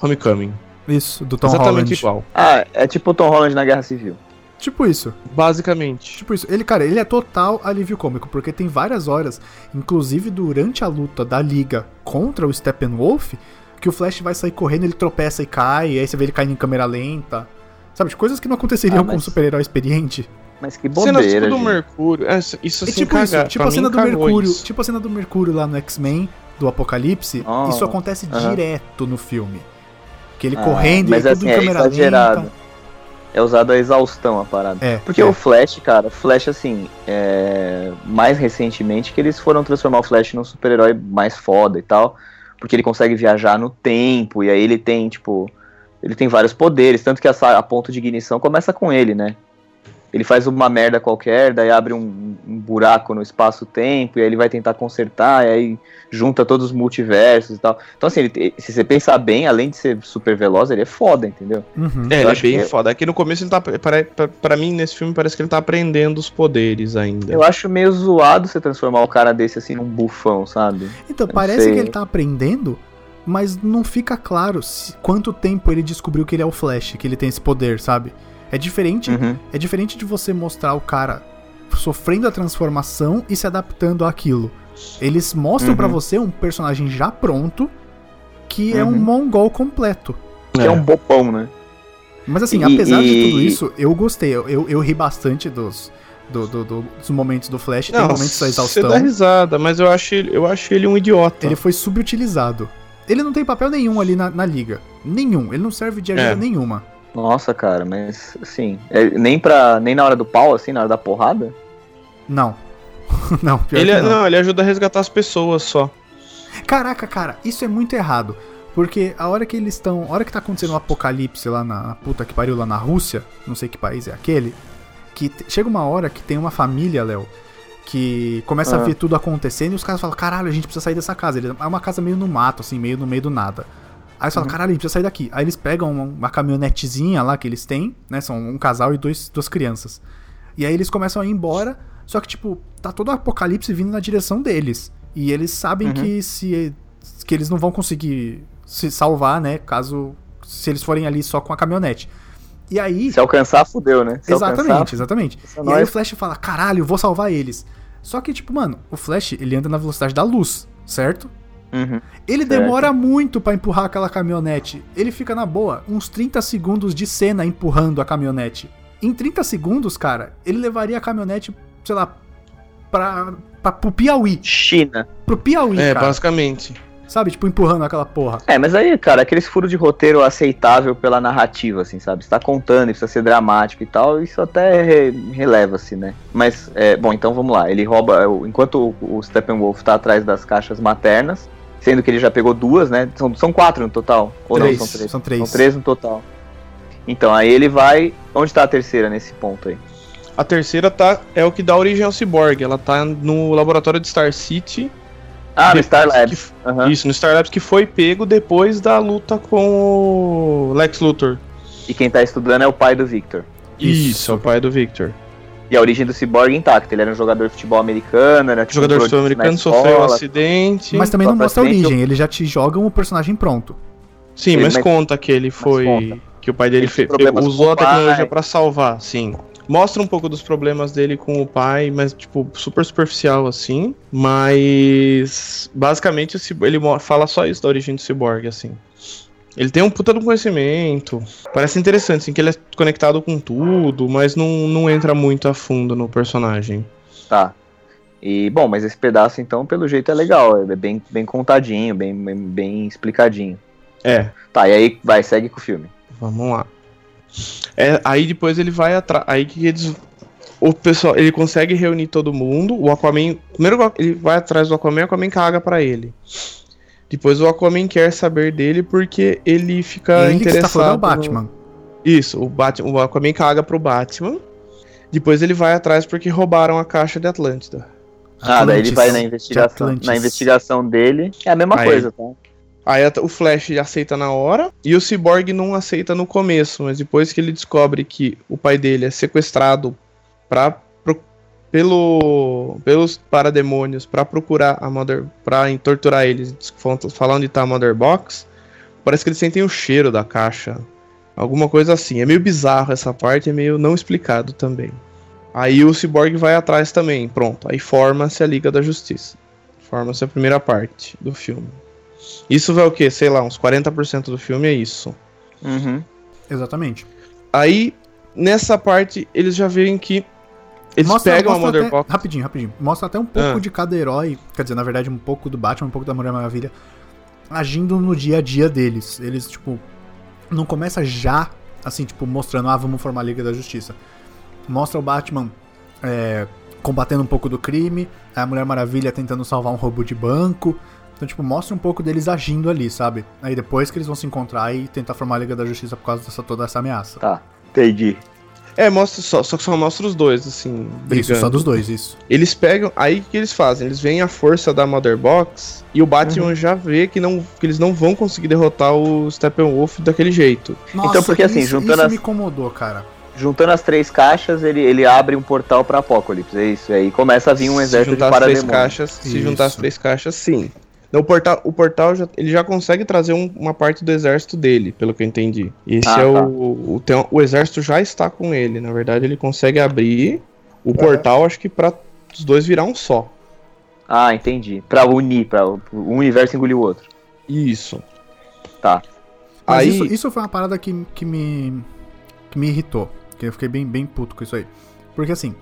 Homecoming. Isso, do Tom Exatamente Holland. igual. Ah, é tipo o Tom Holland na Guerra Civil. Tipo isso. Basicamente. Tipo isso. Ele, cara, ele é total alívio cômico, porque tem várias horas, inclusive durante a luta da Liga contra o Steppenwolf, que o Flash vai sair correndo, ele tropeça e cai, e aí você vê ele caindo em câmera lenta. Sabe, coisas que não aconteceriam Ah, com um mas- super-herói experiente. Mas que Cena bobeira, do gente. Mercúrio. É, isso isso É assim, tipo isso, caga- tipo pra a cena do Mercúrio, isso. tipo a cena do Mercúrio lá no X-Men, do Apocalipse, Oh, isso acontece aham. direto no filme. Que ele Ah, correndo mas e tudo assim, em é câmera exagerado. lenta. É usado a exaustão a parada. É, Porque é. o Flash, cara, o Flash, assim, é... mais recentemente que eles foram transformar o Flash num super-herói mais foda e tal, porque ele consegue viajar no tempo, e aí ele tem, tipo, ele tem vários poderes, tanto que a, a ponto de ignição começa com ele, né? Ele faz uma merda qualquer, daí abre um, um buraco no espaço-tempo, e aí ele vai tentar consertar, e aí junta todos os multiversos e tal. Então, assim, ele, se você pensar bem, além de ser super veloz, ele é foda, entendeu? Uhum. É, ele é bem que- foda. Aqui no começo ele tá. Pra, pra, pra mim, nesse filme, parece que ele tá aprendendo os poderes ainda. Eu acho meio zoado você transformar o cara desse assim num bufão, sabe? Então, não parece que ele tá aprendendo, mas não fica claro se- quanto tempo ele descobriu que ele é o Flash, que ele tem esse poder, sabe? É diferente, Uhum. é diferente de você mostrar o cara sofrendo a transformação e se adaptando àquilo. Eles mostram Uhum. pra você um personagem já pronto que é um Uhum. mongol completo. Que é um bopão, né? Mas assim, E- apesar de e- tudo isso, eu gostei. Eu, eu, eu ri bastante dos, do- do- do- dos momentos do Flash. tem Não, momentos da você exaustão. dá risada, mas eu acho, ele- eu acho ele um idiota. Ele foi subutilizado. Ele não tem papel nenhum ali na, na liga. Nenhum. Ele não serve de ajuda É. nenhuma. Nossa, cara, mas assim, é, nem pra. nem na hora do pau, assim, na hora da porrada? Não. *laughs* não, pior Ele, que é- não. não, ele ajuda a resgatar as pessoas só. Caraca, cara, isso é muito errado. Porque a hora que eles estão. A hora que tá acontecendo um apocalipse lá na, na puta que pariu lá na Rússia, não sei que país é aquele, que chega uma hora que tem uma família, Léo, que começa a Ah. ver tudo acontecendo e os caras falam, caralho, a gente precisa sair dessa casa. Ele- É uma casa meio no mato, assim, meio no meio do nada. Aí eles falam, caralho, a gente precisa sair daqui. Aí eles pegam uma, uma caminhonetezinha lá que eles têm, né? São um casal e dois, duas crianças. E aí eles começam a ir embora, só que, tipo, tá todo o apocalipse vindo na direção deles. E eles sabem Uhum. que se que eles não vão conseguir se salvar, né? Caso se eles forem ali só com a caminhonete. E aí, Se alcançar, fudeu, né? Se exatamente, alcançar, exatamente. É E aí nóis. o Flash fala: "Caralho, eu vou salvar eles". Só que tipo, mano, o Flash, ele anda na velocidade da luz, certo? Uhum. Ele Certo. demora muito pra empurrar aquela caminhonete. Ele fica na boa, uns 30 segundos de cena empurrando a caminhonete. Em 30 segundos, cara, ele levaria a caminhonete, sei lá, pra, pra, pro Piauí. China. Pro Piauí, É, cara. basicamente. Sabe? Tipo, empurrando aquela porra. É, mas aí, cara, aqueles furos de roteiro aceitável pela narrativa, assim, sabe? Você tá contando e precisa ser dramático e tal, isso até re- releva-se, né? Mas, é, bom, então vamos lá. Ele rouba, o- enquanto o, o Steppenwolf tá atrás das caixas maternas, sendo que ele já pegou duas, né? São, são quatro no total? Ou Três, não, são três? são três. São três no total. Então, aí ele vai... Onde tá a terceira nesse ponto aí? A terceira tá, é o que dá origem ao Cyborg. Ela tá no laboratório de Star City. Ah, no Star Labs. que- Aham. Isso, no Star Labs que foi pego depois da luta com o Lex Luthor. E quem tá estudando é o pai do Victor. Isso, Isso. é o pai do Victor. E a origem do Cyborg é intacta. Ele era um jogador de futebol americano, era tipo, jogador prodígio na sul-americano sofreu um acidente. Mas também não mostra a origem, eles já te jogam o personagem pronto. Sim, Ele- mas mas- conta que ele foi. Que o pai dele Ele fe- teve problemas usou a tecnologia pra salvar, sim. Mostra um pouco dos problemas dele com o pai, mas, tipo, super superficial, assim. Mas. Basicamente, ele fala só isso da origem do Cyborg, assim. Ele tem um puta do conhecimento. Parece interessante, assim, que ele é conectado com tudo, mas não, não entra muito a fundo no personagem. Tá. E, bom, mas esse pedaço, então, pelo jeito é legal. É bem, bem contadinho, bem, bem, bem explicadinho. É, Tá, e aí vai, segue com o filme. Vamos lá. É, aí depois ele vai atrás. Aí que eles. O pessoal, ele consegue reunir todo mundo. O Aquaman. Primeiro ele vai atrás do Aquaman, o Aquaman caga pra ele. Depois o Aquaman quer saber dele porque ele fica ele que interessado. está falando é o no- Batman. Isso, o, Batman, o Aquaman caga pro Batman. Depois ele vai atrás porque roubaram a caixa de Atlântida. Ah, daí ele vai na investigação. Na investigação dele. É a mesma Aí. coisa, tá? Aí o Flash aceita na hora e o Cyborg não aceita no começo, mas depois que ele descobre que o pai dele é sequestrado pra, pro- pelo, pelos parademônios pra procurar a Mother. pra torturar eles, fal- falar onde tá a Mother Box, parece que eles sentem o cheiro da caixa. Alguma coisa assim. É meio bizarro essa parte, é meio não explicado também. Aí o Cyborg vai atrás também, pronto. Aí forma-se a Liga da Justiça. Forma-se a primeira parte do filme. Isso vai o quê? Sei lá, uns 40% do filme é isso. Uhum. Exatamente. Aí, nessa parte, eles já veem que eles pegam a Mother até, Box. Rapidinho, rapidinho. Mostra até um pouco Ah. de cada herói. Quer dizer, na verdade, um pouco do Batman, um pouco da Mulher Maravilha. Agindo no dia a dia deles. Eles, tipo. Não começa já, assim, tipo, mostrando, ah, vamos formar a Liga da Justiça. Mostra o Batman é, combatendo um pouco do crime. A Mulher Maravilha tentando salvar um roubo de banco. Então, tipo, mostra um pouco deles agindo ali, sabe? Aí depois que eles vão se encontrar e tentar formar a Liga da Justiça por causa dessa toda essa ameaça. Tá, entendi. É, mostra só, só que só mostra os dois, assim, Isso, só brigando. dos dois, isso. Eles pegam, aí o que eles fazem? Eles veem a força da Mother Box e o Batman Uhum. já vê que, não, que eles não vão conseguir derrotar o Steppenwolf daquele jeito. Então, porque, assim, isso, juntando isso as- me incomodou, cara. Juntando as três caixas, ele, ele abre um portal pra Apocalipse. É isso. Aí começa a vir um se exército de juntar as três parademônios. caixas, se Isso. juntar as três caixas, sim. Então, o portal, o portal já, ele já consegue trazer um- uma parte do exército dele, pelo que eu entendi. Esse Ah, é tá. o, o, tem- o exército já está com ele. Na verdade, ele consegue abrir o portal, acho que pra os dois virar um só. Ah, entendi. Pra unir, pra o um universo engolir o outro. Isso. Tá. Mas Aí, isso, isso foi uma parada que, que, me, que me irritou. Que eu fiquei bem, bem puto com isso aí. Porque assim,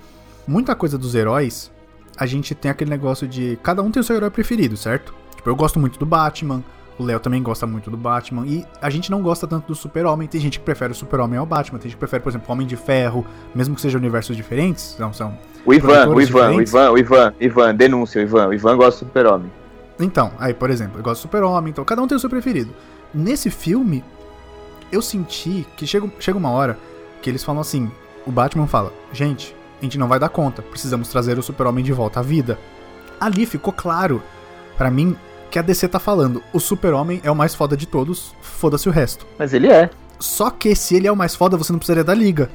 muita coisa dos heróis, a gente tem aquele negócio de. Cada um tem o seu herói preferido, certo? Tipo, eu gosto muito do Batman. O Léo também gosta muito do Batman. E a gente não gosta tanto do Super-Homem. Tem gente que prefere o Super-Homem ao Batman. Tem gente que prefere, por exemplo, o Homem de Ferro. Mesmo que sejam universos diferentes. Não são. O Ivan, o Ivan, o? Ivan, o Ivan, Ivan, denúncia, o Ivan. O Ivan gosta do super-homem. Então, aí, por exemplo, eu gosto do Super-Homem, então cada um tem o seu preferido. Nesse filme, eu senti que chega, chega uma hora que eles falam assim: o Batman fala, gente, a gente não vai dar conta, precisamos trazer o Super-Homem de volta à vida. Ali ficou claro, pra mim, que a DC tá falando: o Super-Homem é o mais foda de todos, foda-se o resto. Mas ele é. Só que se ele é o mais foda, você não precisaria da liga.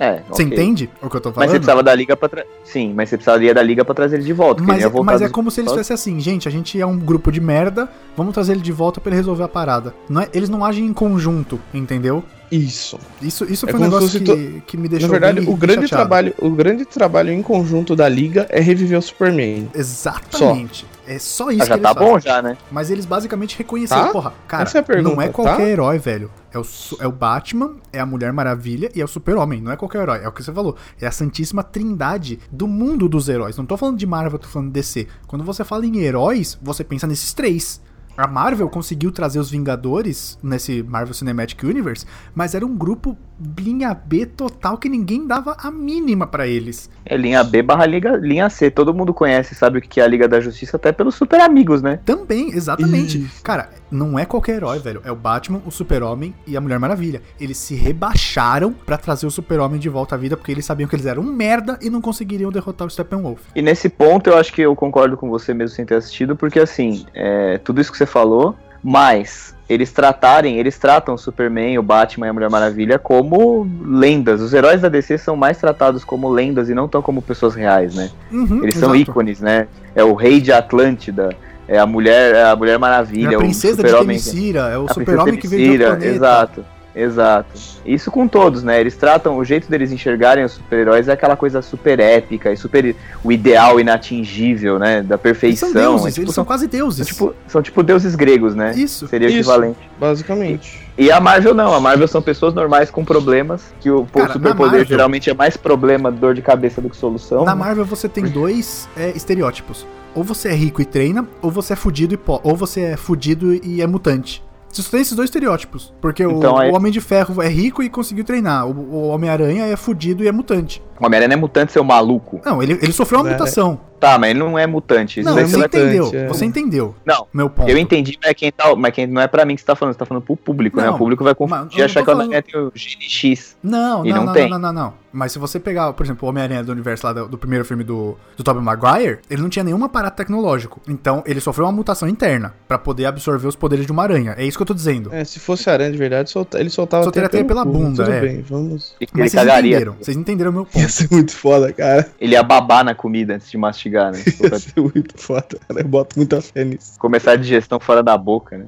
É, Você ok. entende o que eu tô Mas falando? você precisava da liga pra tra... Sim, mas você precisaria da liga pra trazer ele de volta. porque Mas, voltar mas é como se eles fossem assim, gente, a gente é um grupo de merda, vamos trazer ele de volta pra ele resolver a parada. Não é- eles não agem em conjunto, entendeu? Isso. Isso, isso É foi um negócio que, que me deixou Na verdade, bem o grande, chateado. trabalho, o grande trabalho em conjunto da Liga é reviver o Superman. Exatamente. É só isso Ah, já que tá eles fazem. bom já, né? Mas eles basicamente reconheceram, Tá? porra, cara, Essa é a pergunta, não é tá? qualquer herói, velho. É o, é o Batman, é a Mulher Maravilha e é o Super-Homem. Não é qualquer herói. É o que você falou. É a santíssima trindade do mundo dos heróis. Não tô falando de Marvel, tô falando de DC. Quando você fala em heróis, você pensa nesses três. A Marvel conseguiu trazer os Vingadores nesse Marvel Cinematic Universe, mas era um grupo linha B total que ninguém dava a mínima pra eles. É linha B barra liga, linha C. Todo mundo conhece, sabe o que é a Liga da Justiça, até pelos super amigos, né? Também, exatamente. Isso. Cara, não é qualquer herói, velho. É o Batman, o Super-Homem e a Mulher Maravilha. Eles se rebaixaram pra trazer o Super-Homem de volta à vida porque eles sabiam que eles eram um merda e não conseguiriam derrotar o Steppenwolf. E nesse ponto eu acho que eu concordo com você mesmo sem ter assistido, porque assim, é, tudo isso que você falou, mas eles tratarem, eles tratam o Superman, o Batman e a Mulher Maravilha como lendas. Os heróis da DC são mais tratados como lendas e não tão como pessoas reais, né? Uhum, Eles são exato. ícones, né? É o rei de Atlântida, é a mulher, é a Mulher É Maravilha, a princesa de. Temicira, é o super-homem que veio Temicira, planeta. Exato, exato. Isso com todos, né? Eles tratam, o jeito deles enxergarem os super-heróis é aquela coisa super épica e super. o ideal inatingível, né? Da Eles perfeição. são deuses, é tipo, eles são, são quase deuses. são tipo, são tipo deuses gregos, né? Isso. Seria Isso. equivalente. Basicamente. E a Marvel não, a Marvel são pessoas normais com problemas, que o, Cara, o superpoder Marvel- geralmente é mais problema, dor de cabeça do que solução. Na né? Marvel você tem dois é, estereótipos. Ou você é rico e treina, ou você é fudido e po ou você é fudido e é mutante. Você só tem esses dois estereótipos. Porque o- Então, aí- o, Homem de Ferro é rico e conseguiu treinar. O, o Homem-Aranha é fudido e é mutante. O Homem-Aranha é mutante, seu maluco. Não, ele, ele sofreu uma É. mutação. Tá, mas ele não é mutante. Isso Não, é você mutante, entendeu. é. Você entendeu. Não, Meu ponto. Eu entendi, mas, quem tá, mas quem, não é pra mim que você tá falando, você tá falando pro público, né? Não, O público vai confundir e não achar que o Homem-Aranha tem o gene X. Não, E não, não não, tem. não, não, não. Mas se você pegar, por exemplo, o Homem-Aranha do universo lá do, do primeiro filme do, do Tobey Maguire, ele não tinha nenhum aparato tecnológico. Então, ele sofreu uma mutação interna pra poder absorver os poderes de uma aranha. É isso que eu tô dizendo. É, se fosse aranha de verdade, solta- ele soltava Soltaria até pela bunda, Tudo é. bem, vamos. Ele Mas vocês cagaria. entenderam. Vocês entenderam o meu Ia *laughs* ponto. Ser muito foda, cara. Ele ia babar na comida antes de mastigar, né? *laughs* Ia ser muito foda, cara. Eu boto muita fé nisso. Começar a digestão fora da boca, né?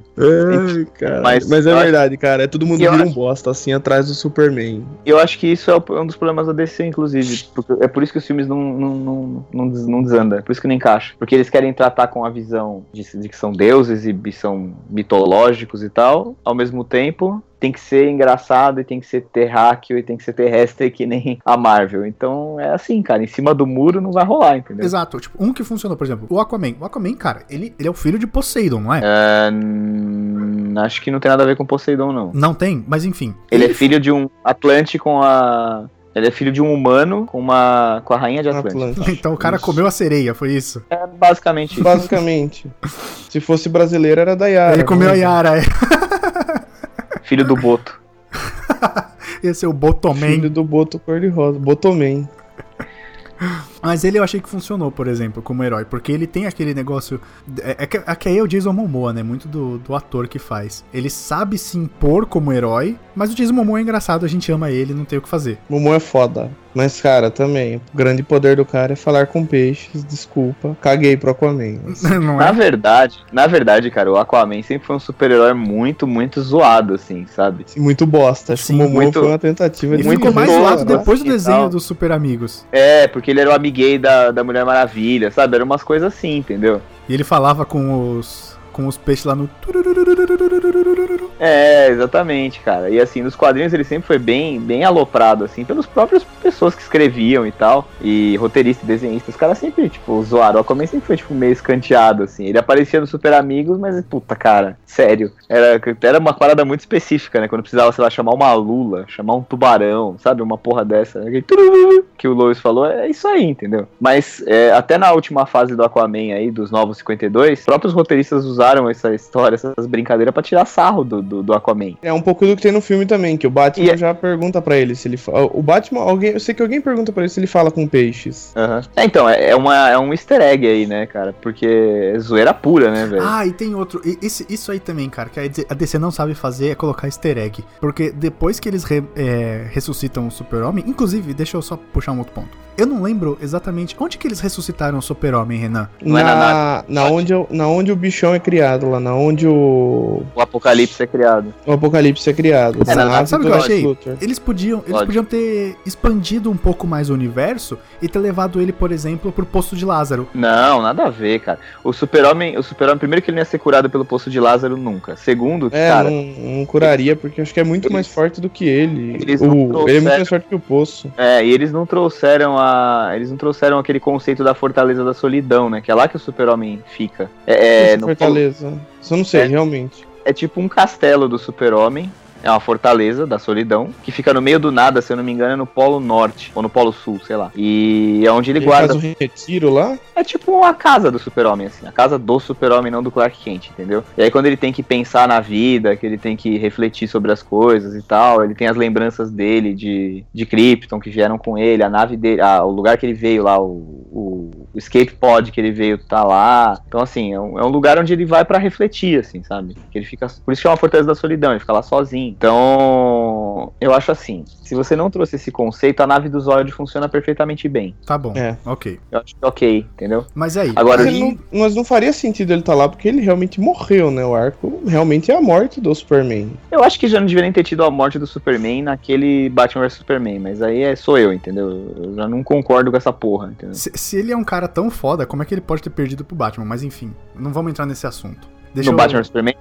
Cara. Mas Mas, é verdade, cara. É todo mundo vira um acho- bosta, assim, atrás do Superman. Eu acho que isso é o- um dos problemas da DC, inclusive. é por isso que os filmes não, não, não, não, não desandam. É por isso que não encaixa. Porque eles querem tratar com a visão de, de que são deuses e são mitológicos e tal. Ao mesmo tempo, tem que ser engraçado e tem que ser terráqueo e tem que ser terrestre que nem a Marvel. Então é assim, cara. Em cima do muro não vai rolar, entendeu? Exato. Tipo, um que funcionou, por exemplo, o Aquaman. O Aquaman, cara, ele, ele é o filho de Poseidon, não é? Hum, acho que não tem nada a ver com Poseidon, não. Não tem, mas enfim. Ele é filho de um Atlante com a. Ele é filho de um humano com uma. com a rainha de Atlante. Atlântico. *laughs* Então o cara Isso. comeu a sereia, foi isso? É basicamente isso. Basicamente. *laughs* Se fosse brasileiro, era da Yara. ele comeu a né? Yara. é. Filho do Boto. *laughs* Ia ser o Botoman. Filho do Boto cor-de-rosa. Botoman. Mas ele eu achei que funcionou, por exemplo, como herói, porque ele tem aquele negócio. É, é que, é que aí é o Jason Momoa, né? Muito do, do ator que faz. Ele sabe se impor como herói, mas o Jason Momoa é engraçado, a gente ama ele, não tem o que fazer. Momoa é foda. Mas, cara, também, o grande poder do cara é falar com peixes, desculpa. Caguei pro Aquaman. *laughs* não Na é? verdade, na verdade, cara, o Aquaman sempre foi um super-herói muito, muito zoado, assim, sabe? Muito bosta. Acho Sim, que o Momoa muito- foi uma tentativa Ele de. ficou mais zoado depois do desenho dos Super Amigos. É, porque ele era o amiguei da, da Mulher Maravilha, sabe? Eram umas coisas assim, entendeu? E ele falava com os. Com os peixes lá no. É, exatamente, cara. E assim, nos quadrinhos ele sempre foi bem, bem aloprado, assim, pelas próprias pessoas que escreviam e tal. E roteiristas, desenhistas, os caras sempre, tipo, zoaram. O Aquaman sempre foi, tipo, meio escanteado, assim. Ele aparecia no Super Amigos, mas, puta, cara, sério. Era, era uma parada muito específica, né? Quando precisava, sei lá, chamar uma lula, chamar um tubarão, sabe? Uma porra dessa. Tururu Que o Lois falou, é isso aí, entendeu? Mas é, até na última fase do Aquaman aí, dos Novos 52, os próprios roteiristas usaram essa história, essas brincadeiras pra tirar sarro do, do, do Aquaman. É um pouco do que tem no filme também, que o Batman E é- já pergunta pra ele se ele fala. O Batman, alguém, eu sei que alguém pergunta pra ele se ele fala com peixes. Aham. É, então, é, é uma, é um easter egg aí, né, cara? Porque é zoeira pura, né, velho? Ah, e tem outro. e- esse- isso aí também, cara, que a DC a DC não sabe fazer é colocar easter egg. Porque depois que eles re- é, ressuscitam o Super-Homem, inclusive, deixa eu só puxar um outro ponto. Eu não lembro exatamente onde que eles ressuscitaram o Super-Homem, Renan. Não é na nave. na, onde, o- na onde o bichão é criado, lá, na onde o, O Apocalipse é criado. o Apocalipse é criado. É, na nave Sabe o que eu achei? Luthor. Eles podiam, eles Lógico. podiam ter expandido um pouco mais o universo e ter levado ele, por exemplo, pro Poço de Lázaro. Não, nada a ver, cara. O super-homem, o super-homem, primeiro que ele não ia ser curado pelo poço de Lázaro nunca. Segundo, que, É, cara, não, não curaria, porque acho que é muito Eles- mais forte do que ele. eles não O- ele é muito trouxeram- mais forte que o Poço. É, e eles não trouxeram a. Eles não trouxeram aquele conceito da fortaleza da solidão, né? Que é lá que o super-homem fica. É, é, Fortaleza. Isso eu não sei, É. realmente. é tipo um castelo do super-homem. É uma fortaleza da solidão, que fica no meio do nada, se eu não me engano, é no Polo Norte, ou no Polo Sul, sei lá. E é onde ele, Ele guarda. faz um retiro lá. É tipo a casa do super-homem, assim. A casa do super-homem, não do Clark Kent, entendeu? E aí quando ele tem que pensar na vida, que ele tem que refletir sobre as coisas e tal, ele tem as lembranças dele de, de Krypton que vieram com ele, a nave dele, ah, o lugar que ele veio lá, o, o, o escape pod que ele veio tá lá. Então, assim, é um, é um lugar onde ele vai pra refletir, assim, sabe? Que ele fica. Por isso que é uma fortaleza da solidão, ele fica lá sozinho. Então, eu acho assim, se você não trouxe esse conceito, a nave do Zod funciona perfeitamente bem. Tá bom, É. ok. Eu acho que ok, entendeu? Mas aí, Agora, Mas, ele não, mas não faria sentido ele estar lá, porque ele realmente morreu, né? O arco realmente é a morte do Superman. Eu acho que já não deveria ter tido a morte do Superman naquele Batman vs Superman, mas aí é, sou eu, entendeu? Eu já não concordo com essa porra, entendeu? se, se ele é um cara tão foda, como é que ele pode ter perdido pro Batman? Mas enfim, não vamos entrar nesse assunto. Deixa no eu, Batman vs Superman,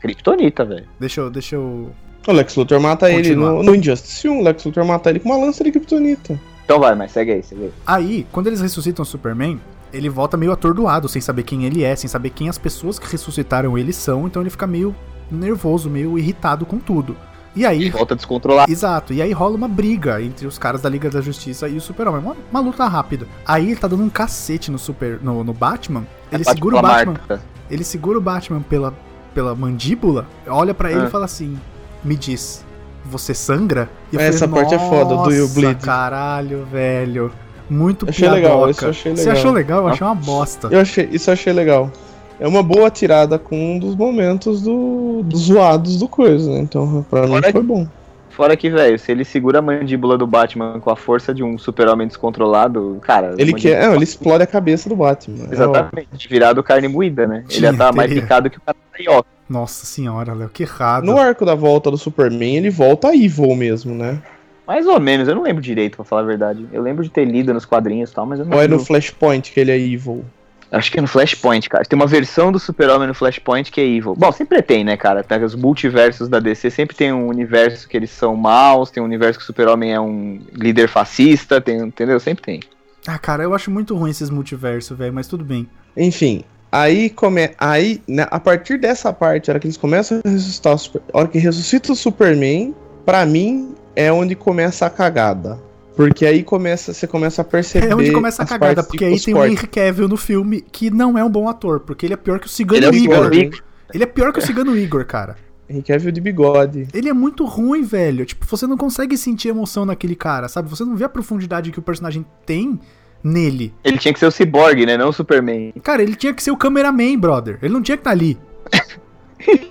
Kryptonita, velho. deixa eu, deixa eu O Lex Luthor mata ele Continuar. no, no Injustice 1. O Lex Luthor mata ele com uma lança de Kryptonita. Então vai, mas segue aí, segue aí. Aí, quando eles ressuscitam o Superman, ele volta meio atordoado, sem saber quem ele é, sem saber quem as pessoas que ressuscitaram ele são, então ele fica meio nervoso, meio irritado com tudo. E aí. Volta descontrolado. Exato, e aí rola uma briga entre os caras da Liga da Justiça e o Super-Homem. Uma, uma luta rápida. Aí ele tá dando um cacete no, super, no, no Batman. Ele Bate segura o Batman. Marta. Ele segura o Batman pela, pela mandíbula, olha pra ele Ah. e fala assim: Me diz, você sangra? E eu Essa parte é foda, do You "Nossa, Bleed." caralho, velho. Muito Achei legal, isso eu achei Você legal. achou legal? Eu achei uma bosta. Eu achei, isso eu achei legal. É uma boa tirada com um dos momentos do, dos zoados do coisa, né? Então, pra mim foi bom. Fora que, velho, se ele segura a mandíbula do Batman com a força de um super-homem descontrolado, cara... Ele quer. É, ele explode a cabeça do Batman. É Exatamente, virado carne moída, né? Ele Tinha, ia estar mais teria. picado que o cara da. Nossa senhora, Léo, que errado. No arco da volta do Superman, ele volta a Evil mesmo, né? Mais ou menos, eu não lembro direito, pra falar a verdade. Eu lembro de ter lido nos quadrinhos e tal, mas eu não Ou é lembro. no Flashpoint que ele é Evil? Acho que é no Flashpoint, cara. Tem uma versão do Super-Homem no Flashpoint que é evil. Bom, sempre tem, né, cara? Tem os multiversos da DC, sempre tem um universo que eles são maus, tem um universo que o Super-Homem é um líder fascista, tem, entendeu? Sempre tem. Ah, cara, eu acho muito ruim esses multiversos, velho, mas tudo bem. Enfim, aí come... aí, né, a partir dessa parte, a hora que eles começam a ressuscitar o Super... a hora que ressuscita o Superman, pra mim é onde começa a cagada. Porque aí começa, você começa a perceber. É onde começa a as cagada, partes porque aí tem o. Henry Cavill no filme que não é um bom ator, porque ele é pior que o Cigano Ele é Igor. Igor. Ele é pior que o Cigano Igor, cara. Henry Cavill de bigode. Ele é muito ruim, velho. Tipo, você não consegue sentir emoção naquele cara, sabe? Você não vê a profundidade que o personagem tem nele. Ele tinha que ser o Cyborg, né? Não o Superman. Cara, ele tinha que ser o cameraman, brother. Ele não tinha que estar ali.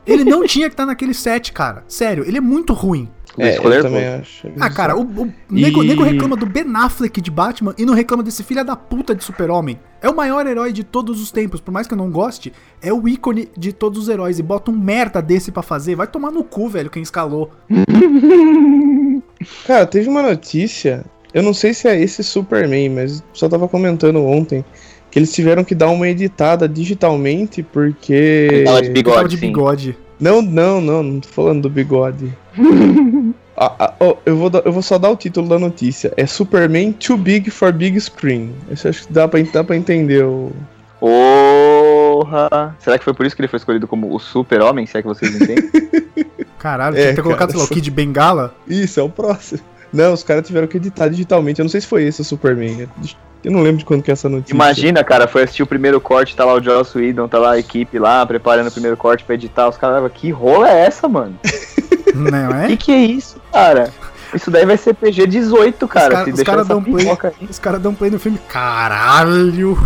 ele não tinha que estar naquele set, cara. Sério, ele é muito ruim. É, Escolher eu também bom. acho. Ah, cara, o, o nego, E- nego reclama do Ben Affleck de Batman e não reclama desse filho da puta de super-homem. É o maior herói de todos os tempos, por mais que eu não goste, é o ícone de todos os heróis. E bota um merda desse pra fazer, vai tomar no cu, velho, quem escalou. *laughs* Cara, teve uma notícia, eu não sei se é esse Superman, mas só tava comentando ontem, que eles tiveram que dar uma editada digitalmente porque... Ele tava de Ele tava bigode, de bigode. Não, não, não, não tô falando do bigode. *laughs* Ah, ah, ó, eu, vou eu vou só dar o título da notícia. É Superman Too Big for Big Screen. Isso eu acho que dá pra, dá pra entender o... Porra! Será que foi por isso que ele foi escolhido como o super-homem, se é que vocês entendem? *laughs* Caralho, É, tinha que ter cara, colocado, lá, o Kid Bengala. Isso, é o próximo. Não, os caras tiveram que editar digitalmente. Eu não sei se foi esse o Superman. Eu não lembro de quando que é essa notícia. Imagina, cara, foi assistir o primeiro corte, tá lá o Joss Whedon, tá lá a equipe lá, preparando o primeiro corte pra editar. Os caras, que rola é essa, mano? *laughs* Não é? Que que é isso, cara? Isso daí vai ser PG 18, cara. cara- os deixar cara essa dão play. Os caras dão play no filme. Caralho!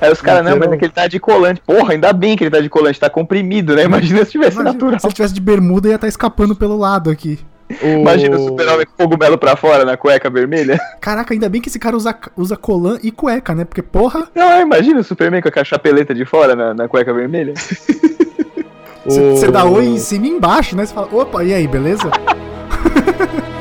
Aí os caras, não, mas Então- é que ele tá de colante. Porra, ainda bem que ele tá de colante, tá comprimido, né? Imagina se tivesse Imagina, natural. se ele tivesse de bermuda, ia estar escapando pelo lado aqui. O- Imagina o super-homem com cogumelo pra fora na cueca vermelha. Caraca, ainda bem que esse cara usa, usa colã e cueca, né? Porque, porra, Não, imagina o Superman com a chapeleta de fora na, na cueca vermelha. *laughs* você o- dá oi em cima e embaixo, né? Você fala, opa, e aí, beleza? *laughs*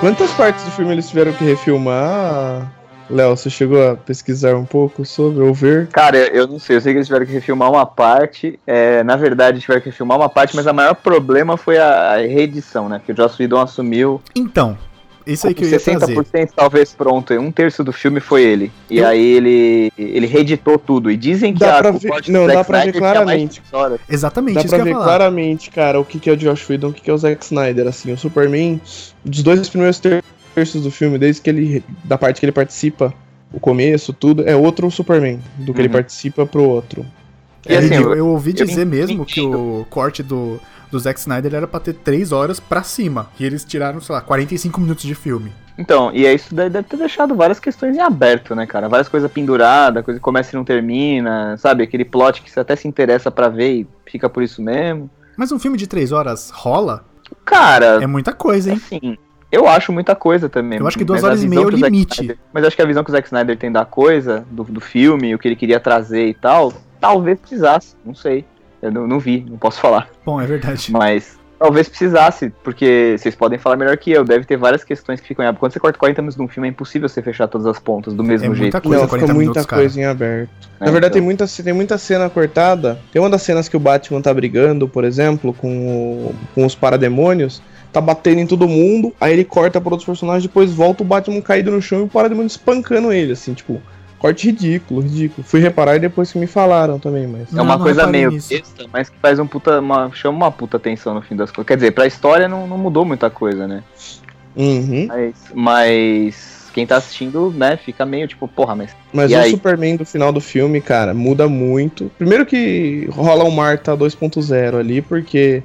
Quantas partes do filme eles tiveram que refilmar? Léo, você chegou a pesquisar um pouco sobre ou ver? Cara, eu não sei, eu sei que eles tiveram que refilmar uma parte. é, na verdade, tiveram que refilmar uma parte, mas o maior problema foi a, a reedição, né? Porque o Joss Whedon assumiu Então, isso aí que eu ia trazer. 60% talvez pronto, e um terço do filme foi ele. E Eu- aí ele, ele reeditou tudo. E dizem que Dá a pra o ver- não, Zack dá pra ver Snyder tinha mais claramente. Exatamente, Dá isso pra que eu ver ia falar. claramente, cara, o que, que é o Josh Whedon, o que, que é o Zack Snyder, assim, o Superman, dos dois primeiros terços do filme, desde que ele, da parte que ele participa, o começo, tudo, é outro Superman, do que ele Uhum. participa pro outro. E É, assim, eu, eu- ouvi eu dizer mesmo que o corte do, do Zack Snyder era pra ter 3 horas pra cima. E eles tiraram, sei lá, 45 minutos de filme. Então, e aí isso deve ter deixado várias questões em aberto, né, cara? Várias coisas penduradas, coisa que começa e não termina, sabe? Aquele plot que você até se interessa pra ver e fica por isso mesmo. Mas um filme de 3 horas rola? Cara, É muita coisa, hein? assim, eu acho muita coisa também. Eu acho que duas horas e meia é o limite. Snyder- mas acho que a visão que o Zack Snyder tem da coisa, do, do filme, o que ele queria trazer e tal, talvez precisasse, não sei. Eu não, não vi, não posso falar. Bom, é verdade. Mas talvez precisasse, porque vocês podem falar melhor que eu. Deve ter várias questões que ficam em aberto. Quando você corta 40 minutos de um filme, é impossível você fechar todas as pontas do mesmo É jeito. muita coisa, Não, 40 fica muita minutos, cara. coisa em aberto. né? Na verdade, tem Então, muita, tem muita cena cortada. Tem uma das cenas que o Batman tá brigando, por exemplo, com, o- com os parademônios. Tá batendo em todo mundo, aí ele corta por outros personagens, depois volta o Batman caído no chão e o parademônio espancando ele, assim, tipo, corte ridículo, ridículo. Fui reparar depois que me falaram também, mas. É uma Não, não coisa meio nisso. besta, mas que faz um puta. Uma, chama uma puta atenção no fim das coisas. Quer dizer, pra história não, não mudou muita coisa, né? Uhum. Mas, mas quem tá assistindo, né, fica meio tipo, porra, mas. Mas E o aí? Superman do final do filme, cara, muda muito. Primeiro que rola um Marta 2.0 ali, porque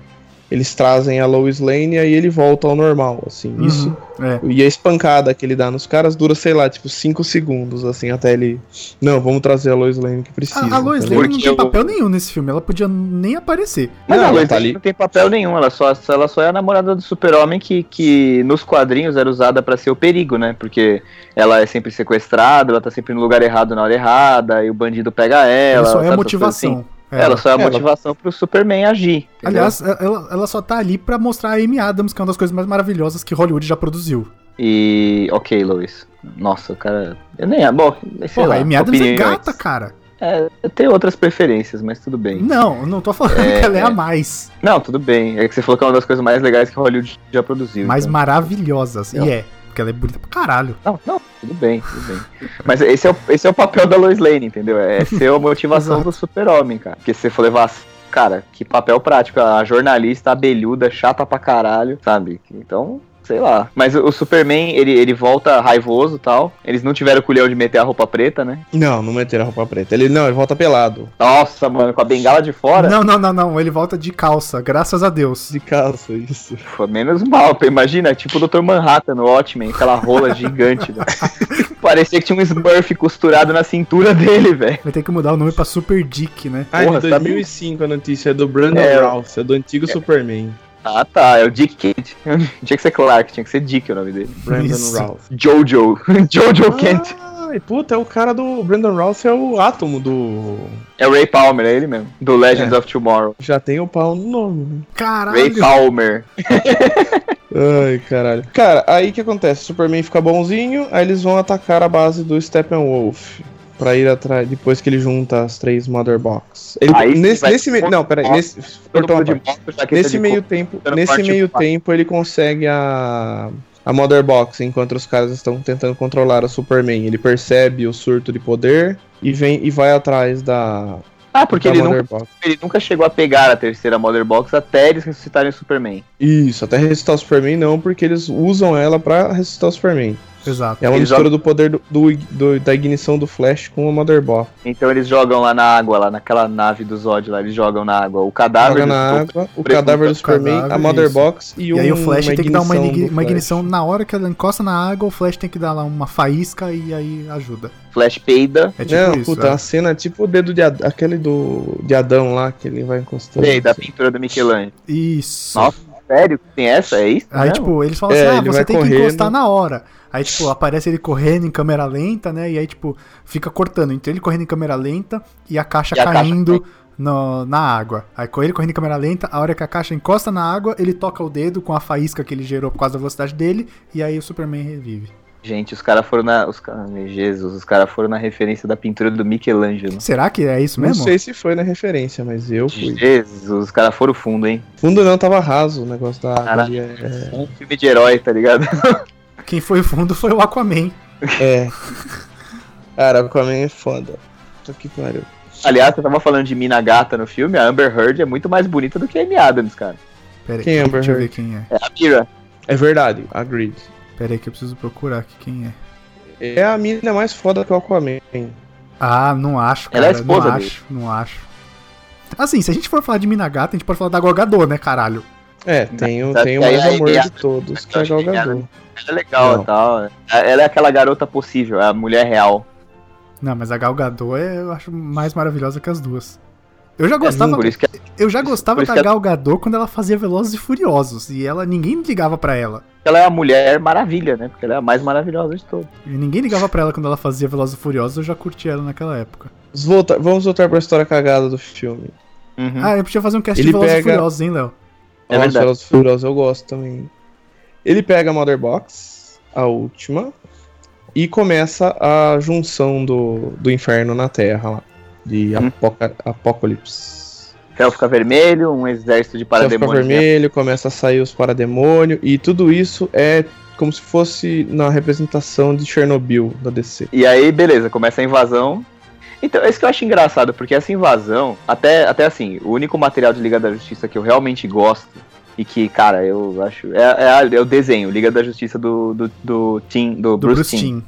eles trazem a Lois Lane e aí ele volta ao normal, assim. Uhum, Isso. É. E a espancada que ele dá nos caras dura, sei lá, tipo 5 segundos, assim, até ele. Não, vamos trazer a Lois Lane que precisa. A, a Lois? Lane não tem eu- papel nenhum nesse filme. Ela podia nem aparecer. Mas Não, a ela Lois tá ali. não tem papel nenhum, ela só, ela só é a namorada do super-homem que, que nos quadrinhos era usada pra ser o perigo, né? Porque ela é sempre sequestrada, ela tá sempre no lugar errado na hora errada, e o bandido pega ela. Ela só é a coisas assim? Motivação. Ela só é a Ela- motivação pro Superman agir. entendeu? Aliás, ela, ela só tá ali pra mostrar a Amy Adams, que é uma das coisas mais maravilhosas que Hollywood já produziu. E. Ok, Lois. Nossa, o cara. Eu nem. Bom, sei Porra, lá. a Amy Adams é gata, cara. É, eu tenho outras preferências, mas tudo bem. Não, não tô falando É, que ela é a é. mais. Não, tudo bem. É que você falou que é uma das coisas mais legais que Hollywood já produziu. mais então. maravilhosas. E é, porque ela é bonita pra caralho. Não, não, tudo bem, tudo bem. Mas esse é o, esse é o papel da Lois Lane, entendeu? É ser a motivação do super-homem, cara. Porque se você for levar. Cara, que papel prático. A jornalista abelhuda, chata pra caralho, sabe? Então. Sei lá. Mas o Superman, ele, ele volta raivoso e tal. Eles não tiveram o culhão de meter a roupa preta, né? Não, não meteram a roupa preta. Ele não, ele volta pelado. Nossa, mano, com a bengala de fora. Não, não, não, não. Ele volta de calça, graças a Deus. De calça, isso. Pô, menos mal, imagina, tipo o Dr. Manhattan no Watchmen, aquela rola *laughs* gigante, velho. Parecia que tinha um Smurf costurado na cintura dele, velho. Vai ter que mudar o nome pra Super Dick, né? Ah, Porra, de tá 2005 a notícia é do Brandon É. Rouse, é do antigo Superman. Ah, tá, é o Dick Kent. *laughs* tinha que ser Clark, tinha que ser Dick o nome dele. Brandon Isso. Rouse. Jojo. *laughs* Jojo Kent. Ah, e puta, é o cara do Brandon Rouse, é o átomo do. É o Ray Palmer, é ele mesmo. Do Legends É. of Tomorrow. Já tem o pau no nome, né? Ray Caralho. Palmer. *laughs* Ai, caralho. Cara, aí o que acontece? O Superman fica bonzinho, aí eles vão atacar a base do Steppenwolf. Pra ir atrás, depois que ele junta as três Mother Box. Ele, Aí nesse, nesse meio. Não, peraí. Nesse, jaqueta Nesse meio tempo, nesse meio tempo ele consegue a a Mother Box enquanto os caras estão tentando controlar o Superman. Ele percebe o surto de poder e vem e vai atrás da, Ah, porque da ele nunca, Box. ele nunca chegou a pegar a terceira Mother Box até eles ressuscitarem o Superman. Isso, até ressuscitar o Superman não, porque eles usam ela pra ressuscitar o Superman. Exato. É uma Eles mistura jogam- do poder do, do- do- da ignição do Flash com a Mother Box. Então eles jogam lá na água, lá naquela nave do Zod lá, eles jogam na água. O cadáver Joga do água, o cadáver do Superman, cadáver, a Mother isso. Box e, E aí o Flash tem que dar uma, igni- uma ignição na hora que ela encosta na água, o Flash tem que dar lá uma faísca e aí ajuda. Flash peida. É tipo Não, isso. puta, é. a cena é tipo o dedo de Adão, aquele do de Adão lá, que ele vai encostando. Sei, da pintura do Michelangelo. Isso. Nossa, sério? Tem essa? É isso? Aí, Não. tipo, eles falam É, assim, ah, você tem que correndo. encostar na hora. Aí, tipo, aparece ele correndo em câmera lenta, né? E aí, tipo, fica cortando. Então ele correndo em câmera lenta e a caixa E a caixa caindo no- na água. Aí com ele correndo em câmera lenta, a hora que a caixa encosta na água, ele toca o dedo com a faísca que ele gerou por causa da velocidade dele, e aí o Superman revive. Gente, os caras foram na. Os cara, Jesus, os caras foram na referência da pintura do Michelangelo. Será que é isso Não mesmo? sei se foi na referência, mas eu fui. Jesus, os caras foram fundo, hein? Fundo não, tava raso o negócio da ali. É, Um filme de herói, tá ligado? *laughs* Quem foi fundo foi o Aquaman. é. Cara, o Aquaman é foda. Puta que pariu. Aliás, você tava falando de mina gata no filme, a Amber Heard é muito mais bonita do que a Amy Adams, cara. Pera aí, Quem é Amber deixa eu ver quem é. É a Mira. É verdade, agreed. Pera aí que eu preciso procurar aqui quem é. É a mina mais foda que o Aquaman. Ah, não acho, cara. Ela é a esposa não dele. acho, não acho. Assim, se a gente for falar de Mina Gata, a gente pode falar da Gogador, né, caralho? É, tem o, Tá- tem o mais amor de todos, que é a Gal Gadot. Ela é legal Não. e tal. Ela é aquela garota possível, é a mulher real. Não, mas a Gal Gadot é, eu acho mais maravilhosa que as duas. Eu já gostava, É, isso que eu já gostava da que Gal Gadot quando ela fazia Velozes e Furiosos e ela ninguém ligava pra ela. ela é a mulher maravilha, né? Porque ela é a mais maravilhosa de todas. E ninguém ligava pra ela quando ela fazia Velozes e Furiosos, eu já curti ela naquela época. Vamos voltar, vamos voltar pra história cagada do filme. Uhum. Ah, eu podia fazer um cast Ele de Velozes e pega- Furiosos, hein, Léo? É Nossa, verdade. Velozes e Furiosos eu gosto também. Ele pega a Mother Box, a última, e começa a junção do, do inferno na Terra lá. De Hum. apoca Apocalipse. O céu fica vermelho, um exército de O céu fica parademônios. vermelho, começa a sair os parademônios, e tudo isso é como se fosse na representação de Chernobyl da DC. E aí, beleza, começa a invasão. Então, é isso que eu acho engraçado, porque essa invasão, até, até assim, o único material de Liga da Justiça que eu realmente gosto, e que, cara, eu acho. É, é, a- é o desenho, Liga da Justiça do, do, do, Tim, do, Do Bruce, Bruce. Timm.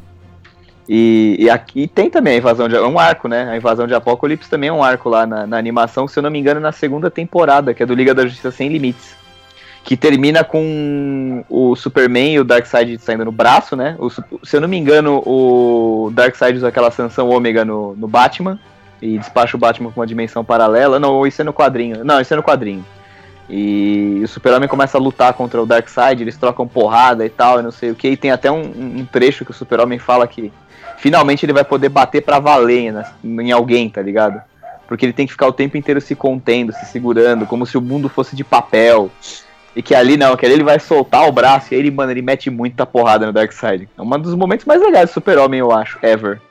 E, e aqui tem também a invasão de. É um arco, né? A invasão de Apocalipse também é um arco lá na, na animação, se eu não me engano, na segunda temporada, que é do Liga da Justiça Sem Limites. Que termina com o Superman e o Darkseid saindo no braço, né? O se eu não me engano, o Darkseid usa aquela sanção ômega no, no Batman. E despacha o Batman com uma dimensão paralela. Não, isso é no quadrinho. Não, isso é no quadrinho. E o Super-Homem começa a lutar contra o Darkseid, eles trocam porrada e tal, e não sei o que. E tem até um, um trecho que o Super-Homem fala que finalmente ele vai poder bater pra valer né, em alguém, tá ligado? Porque ele tem que ficar o tempo inteiro se contendo, se segurando, como se o mundo fosse de papel. E que ali não, que ali ele vai soltar o braço e aí ele, mano, ele mete muita porrada no Darkseid. É um dos momentos mais legais do Super-Homem, eu acho, ever.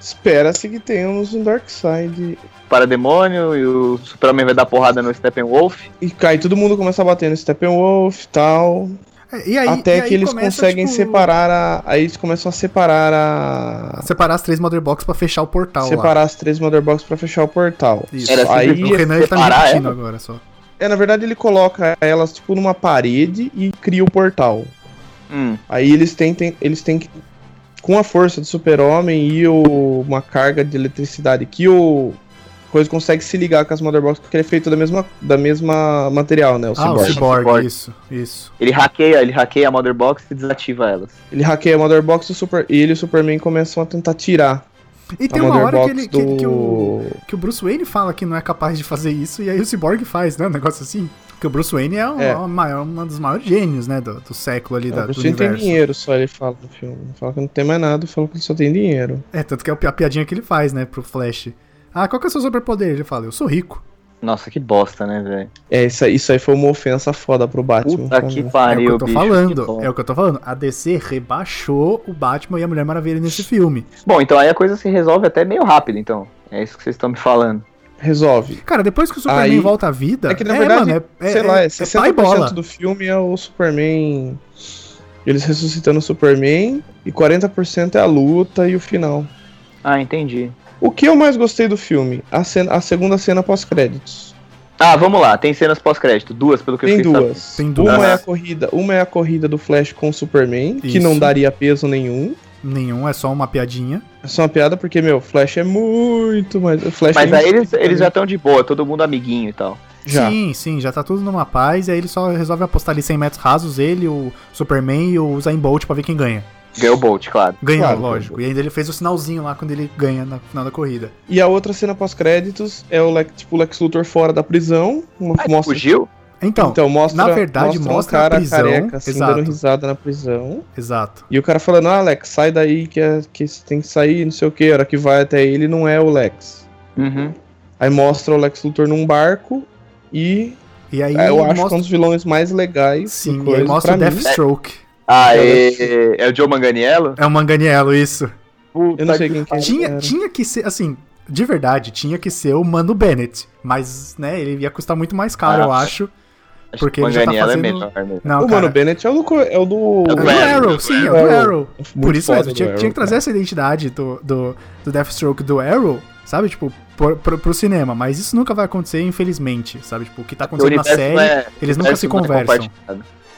Espera-se que tenhamos um Darkseid. Parademônio e o Super-Homem vai dar porrada no Steppenwolf. E cai, todo mundo começa a bater no Steppenwolf e tal. É, e aí, até e aí que eles começa, conseguem tipo, separar a. Aí eles começam a separar a. Separar as três Mother Box pra fechar o portal lá. separar as três Motherbox pra fechar o portal. Isso. Era Aí- O Renan tá me separar repetindo ela. agora só. É, na verdade ele coloca elas tipo numa parede e cria o portal. Hum, Aí eles têm, têm- eles têm que com a força do Super-Homem e o, uma carga de eletricidade que o coisa consegue se ligar com as Motherbox porque ele é feito da mesma da mesma material, né, o Ah, o Cyborg. Cyborg, Cyborg. isso, isso. ele hackeia, ele hackeia a Mother Box e desativa elas. Ele hackeia a Motherbox e o Super e ele e o Superman começam a tentar tirar E a tem uma hora que, Motherbox ele, que, do que o, que o Bruce Wayne fala que não é capaz de fazer isso, e aí o Cyborg faz, né? Um negócio assim. Porque o Bruce Wayne é, um, É. uma maior, um dos maiores gênios, né? Do, do século ali, da, o do Bruce Wayne tem universo. dinheiro só, ele fala no filme. Ele fala que não tem mais nada, fala que ele só tem dinheiro. É, tanto que é a piadinha que ele faz, né, pro Flash. Ah, qual que é o seu superpoder? Ele fala, eu sou rico. Nossa, que bosta, né, velho? É, isso aí, isso aí foi uma ofensa foda pro Batman. Puta que É o que pariu, eu tô bicho. falando, é o que eu tô falando. A DC rebaixou o Batman e a Mulher Maravilha nesse filme. Bom, então aí a coisa se resolve até meio rápido, então. É isso que vocês estão me falando. Resolve. Cara, depois que o Superman Aí- volta à vida. É que na verdade, mano, é, sei é, lá, é, é é 60% pai bola. do filme é o Superman. Eles ressuscitando o Superman e 40% é a luta e o final. Ah, entendi. O que eu mais gostei do filme? A, cena- a segunda cena pós-créditos. Ah, vamos lá, tem cenas pós-crédito, duas pelo que Tem eu fiquei duas. Tem duas. Uma é a corrida, uma é a corrida do Flash com o Superman, que Isso. não daria peso nenhum. Nenhum, é só uma piadinha. É só uma piada porque, meu, Flash é muito mais. Flash Mas é aí eles, eles já estão de boa, todo mundo amiguinho e tal. Já. Sim, sim, já tá tudo numa paz. E aí ele só resolve apostar ali 100 metros rasos, ele, o Superman e o Zayn Bolt pra ver quem ganha. Ganhou o Bolt, claro. Ganhou, Claro, lógico. E ainda ele fez o sinalzinho lá quando ele ganha na final da corrida. E a outra cena pós-créditos é o Lex, tipo, Lex Luthor fora da prisão. Uma, Ah, ele mostra fugiu? Então, Então, mostra, na verdade, mostra, mostra um a cara prisão, careca, assim, exato. dando risada na prisão. exato. E o cara falando, ah, Lex, sai daí que, é, que você tem que sair, não sei o que. A hora que vai até ele não é o Lex. Uhum. Aí mostra o Lex Luthor num barco e E aí é, eu acho que é mostra... um dos vilões mais legais. Sim, e aí mostra o pra mim. Ah, é, é o Joe Manganiello? É o Manganiello, isso. Eu não sei quem que é. Tinha, tinha que ser, assim, de verdade, tinha que ser o Mano Bennett. Mas, né, ele ia custar muito mais caro, Ah, eu acho. Acho Porque que o ele já tá Manganiello fazendo- é melhor. Não, o cara, Mano Bennett é o do. É o do. É É do Arrow, Arrow, sim, é do Arrow. Muito Por isso mesmo, tinha, Arrow, tinha que trazer cara. essa identidade do, do, do Deathstroke do Arrow, sabe? Tipo, pro, pro, pro cinema. Mas isso nunca vai acontecer, infelizmente, sabe? Tipo, o que tá O acontecendo na série, é- eles o nunca se é conversam.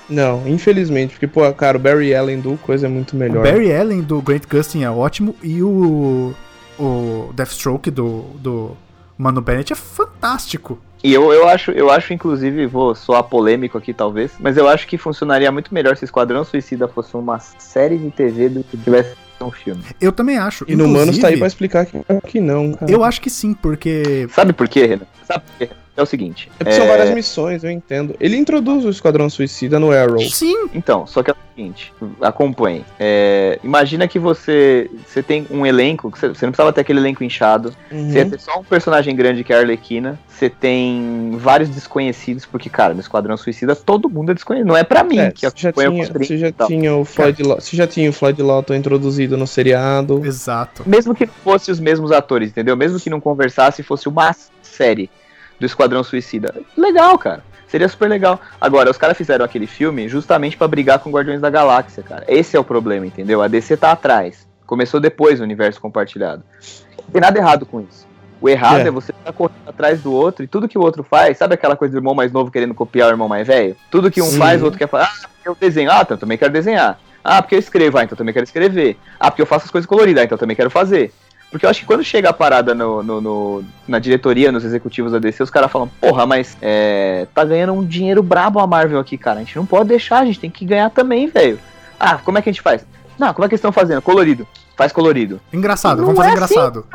Não, infelizmente, porque, pô, cara, o Barry Allen do coisa é muito O melhor. Barry Allen do Grant Gustin é ótimo e o, o Deathstroke do, do Mano Bennett é fantástico. E eu, eu acho, eu acho, inclusive, vou soar polêmico aqui talvez, mas eu acho que funcionaria muito melhor se Esquadrão Suicida fosse uma série de TV do que tivesse um filme. Eu também acho. E no Manos tá aí pra explicar que, que não, cara. Eu acho que sim, porque. Sabe por quê, Renan? Sabe por quê? É o seguinte. É porque são várias missões, eu entendo. Ele introduz o Esquadrão Suicida no Arrow. Sim, Então, só que é o seguinte, acompanhe. É, imagina que você, você tem um elenco, que você, você não precisava ter aquele elenco inchado. Uhum. Você ia ter só um personagem grande que é a Arlequina. Você tem vários desconhecidos, porque, cara, no Esquadrão Suicida todo mundo é desconhecido. Não é pra mim É, que você já acompanha tinha, trinta você já tinha o Floyd você já tinha o Floyd Lawton introduzido no seriado. exato. Mesmo que não fosse os mesmos atores, entendeu? Mesmo que não conversasse e fosse uma série do Esquadrão Suicida. Legal, cara. Seria super legal. Agora, os caras fizeram aquele filme justamente pra brigar com Guardiões da Galáxia, cara. Esse é o problema, entendeu? A DC tá atrás. Começou depois o universo compartilhado. Não tem nada errado com isso. O errado é, É. você estar correndo atrás do outro e tudo que o outro faz, sabe aquela coisa do irmão mais novo querendo copiar o irmão mais velho? Tudo que um Sim. faz, o outro quer fazer. Ah, eu desenho. Ah, então eu também quero desenhar. Ah, porque eu escrevo. Ah, então eu também quero escrever. Ah, porque eu faço as coisas coloridas. Ah, então eu também quero fazer. Porque eu acho que quando chega a parada no, no- no- na diretoria, nos executivos da DC, os caras falam, porra, mas é, tá ganhando um dinheiro brabo a Marvel aqui, cara. A gente não pode deixar, a gente tem que ganhar também, velho. Ah, como é que a gente faz? Não, como é que eles estão fazendo? Colorido. Faz colorido. Engraçado, Não vamos fazer é engraçado.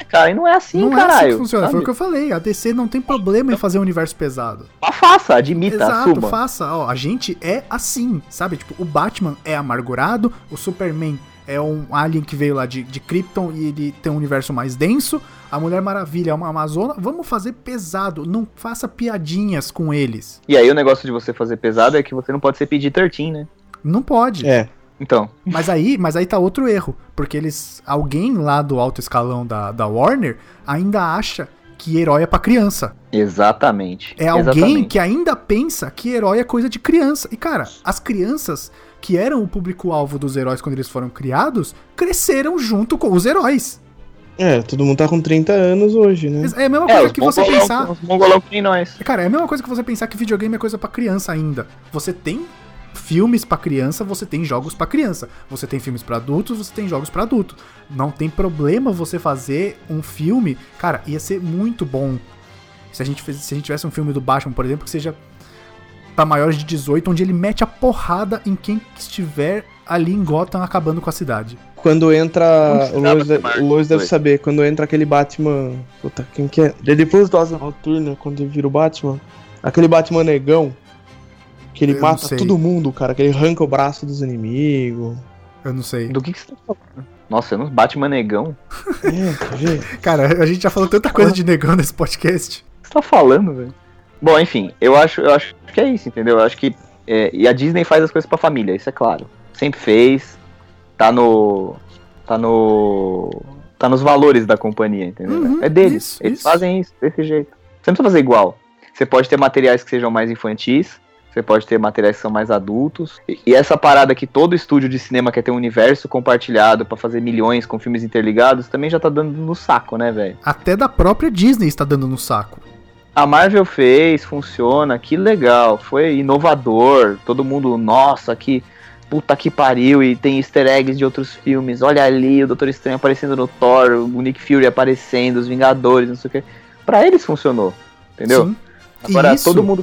É, Cara, e não é assim, não é caralho. assim que funciona, sabe? foi o que eu falei. A DC não tem problema em fazer um universo pesado. Mas faça, admita, Exato, assuma. faça. Ó, a gente é assim, sabe? Tipo, o Batman é amargurado, o Superman é um alien que veio lá de, de Krypton e ele tem um universo mais denso. A Mulher Maravilha é uma Amazona. Vamos fazer pesado, não faça piadinhas com eles. E aí o negócio de você fazer pesado é que você não pode ser pedir 13, né? Não pode. É. Então, Mas aí, mas aí tá outro erro, porque eles, alguém lá do alto escalão da, da Warner ainda acha que herói é pra criança. exatamente. É alguém Exatamente. que ainda pensa que herói é coisa de criança. E cara, as crianças que eram o público-alvo dos heróis quando eles foram criados, cresceram junto com os heróis. É, todo mundo tá com 30 anos hoje, né? É a mesma É, coisa os que você pensar. os mongolão que nem nós. Cara, é a mesma coisa que você pensar que videogame é coisa pra criança ainda. Você tem filmes pra criança, você tem jogos pra criança. Você tem filmes pra adultos, você tem jogos pra adulto. Não tem problema você fazer um filme, cara, ia ser muito bom. Se a gente fez, se a gente tivesse um filme do Batman, por exemplo, que seja pra maiores de 18, onde ele mete a porrada em quem estiver ali em Gotham acabando com a cidade. Quando entra. O Lois, o Lois deve saber. Quando entra aquele Batman. Puta, quem que é? É Depois do Asa Noturna, quando ele vira o Batman. Aquele Batman negão. Que ele Eu mata todo mundo, cara. Que ele arranca o braço dos inimigos. Eu não sei. Do que, que você tá falando? Nossa, eu não Batman negão. O É, ver? Cara, a gente já falou tanta coisa de negão nesse podcast. que você tá falando, velho? Bom, enfim, eu acho, eu acho que é isso, entendeu? Eu acho que. é, e a Disney faz as coisas pra família, isso é claro. Sempre fez. Tá no. Tá no. Tá nos valores da companhia, entendeu? Uhum, é deles. isso, Eles isso. fazem isso, desse jeito. Você não precisa fazer igual. Você pode ter materiais que sejam mais infantis. Você pode ter materiais que são mais adultos. E, e essa parada que todo estúdio de cinema quer ter um universo compartilhado pra fazer milhões com filmes interligados também já tá dando no saco, né, velho? Até da própria Disney está dando no saco. A Marvel fez, funciona, que legal, foi inovador, todo mundo, nossa, que puta que pariu, e tem easter eggs de outros filmes, olha ali, o Doutor Estranho aparecendo no Thor, o Nick Fury aparecendo, os Vingadores, não sei o que. Pra eles funcionou, entendeu? Sim. Agora isso- todo mundo.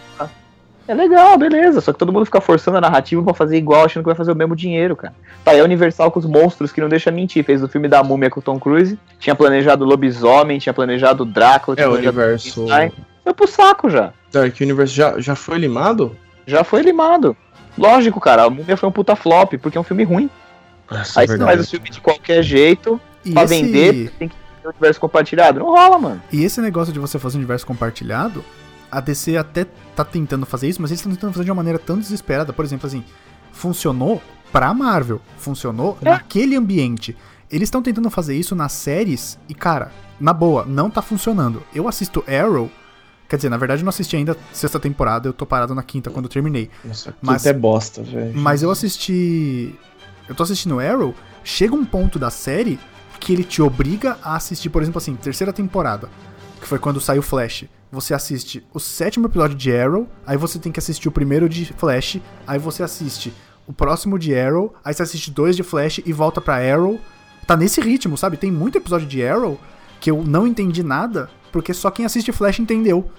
É legal, beleza, só que todo mundo fica forçando a narrativa pra fazer igual, achando que vai fazer o mesmo dinheiro, cara. Tá aí a Universal com os monstros que não deixa mentir, fez o filme da Múmia com o Tom Cruise, tinha planejado Lobisomem, tinha planejado Drácula, É, tinha o planejado universo. Frankenstein. Foi pro saco já. Dark Universe já, já foi limado? Já foi limado. Lógico, cara, a Múmia foi um puta flop, porque é um filme ruim. Nossa, Aí você faz o filme de qualquer jeito, E pra esse, vender, tem que ter o universo compartilhado. Não rola, mano. e esse negócio de você fazer um universo compartilhado, a DC até tá tentando fazer isso, mas eles estão tentando fazer de uma maneira tão desesperada. Por exemplo, assim, funcionou pra Marvel, funcionou É. naquele ambiente. Eles estão tentando fazer isso nas séries e, cara, na boa, não tá funcionando. Eu assisto Arrow, quer dizer, na verdade eu não assisti ainda a sexta temporada, eu tô parado na quinta quando eu terminei. Nossa, Mas- é bosta, velho. Mas eu assisti. Eu tô assistindo Arrow. Chega um ponto da série que ele te obriga a assistir, por exemplo, assim, terceira temporada, que foi quando saiu Flash. Você assiste o sétimo episódio de Arrow, aí você tem que assistir o primeiro de Flash, aí você assiste o próximo de Arrow, aí você assiste dois de Flash e volta pra Arrow. Tá nesse ritmo, sabe? Tem muito episódio de Arrow que eu não entendi nada, porque só quem assiste Flash entendeu.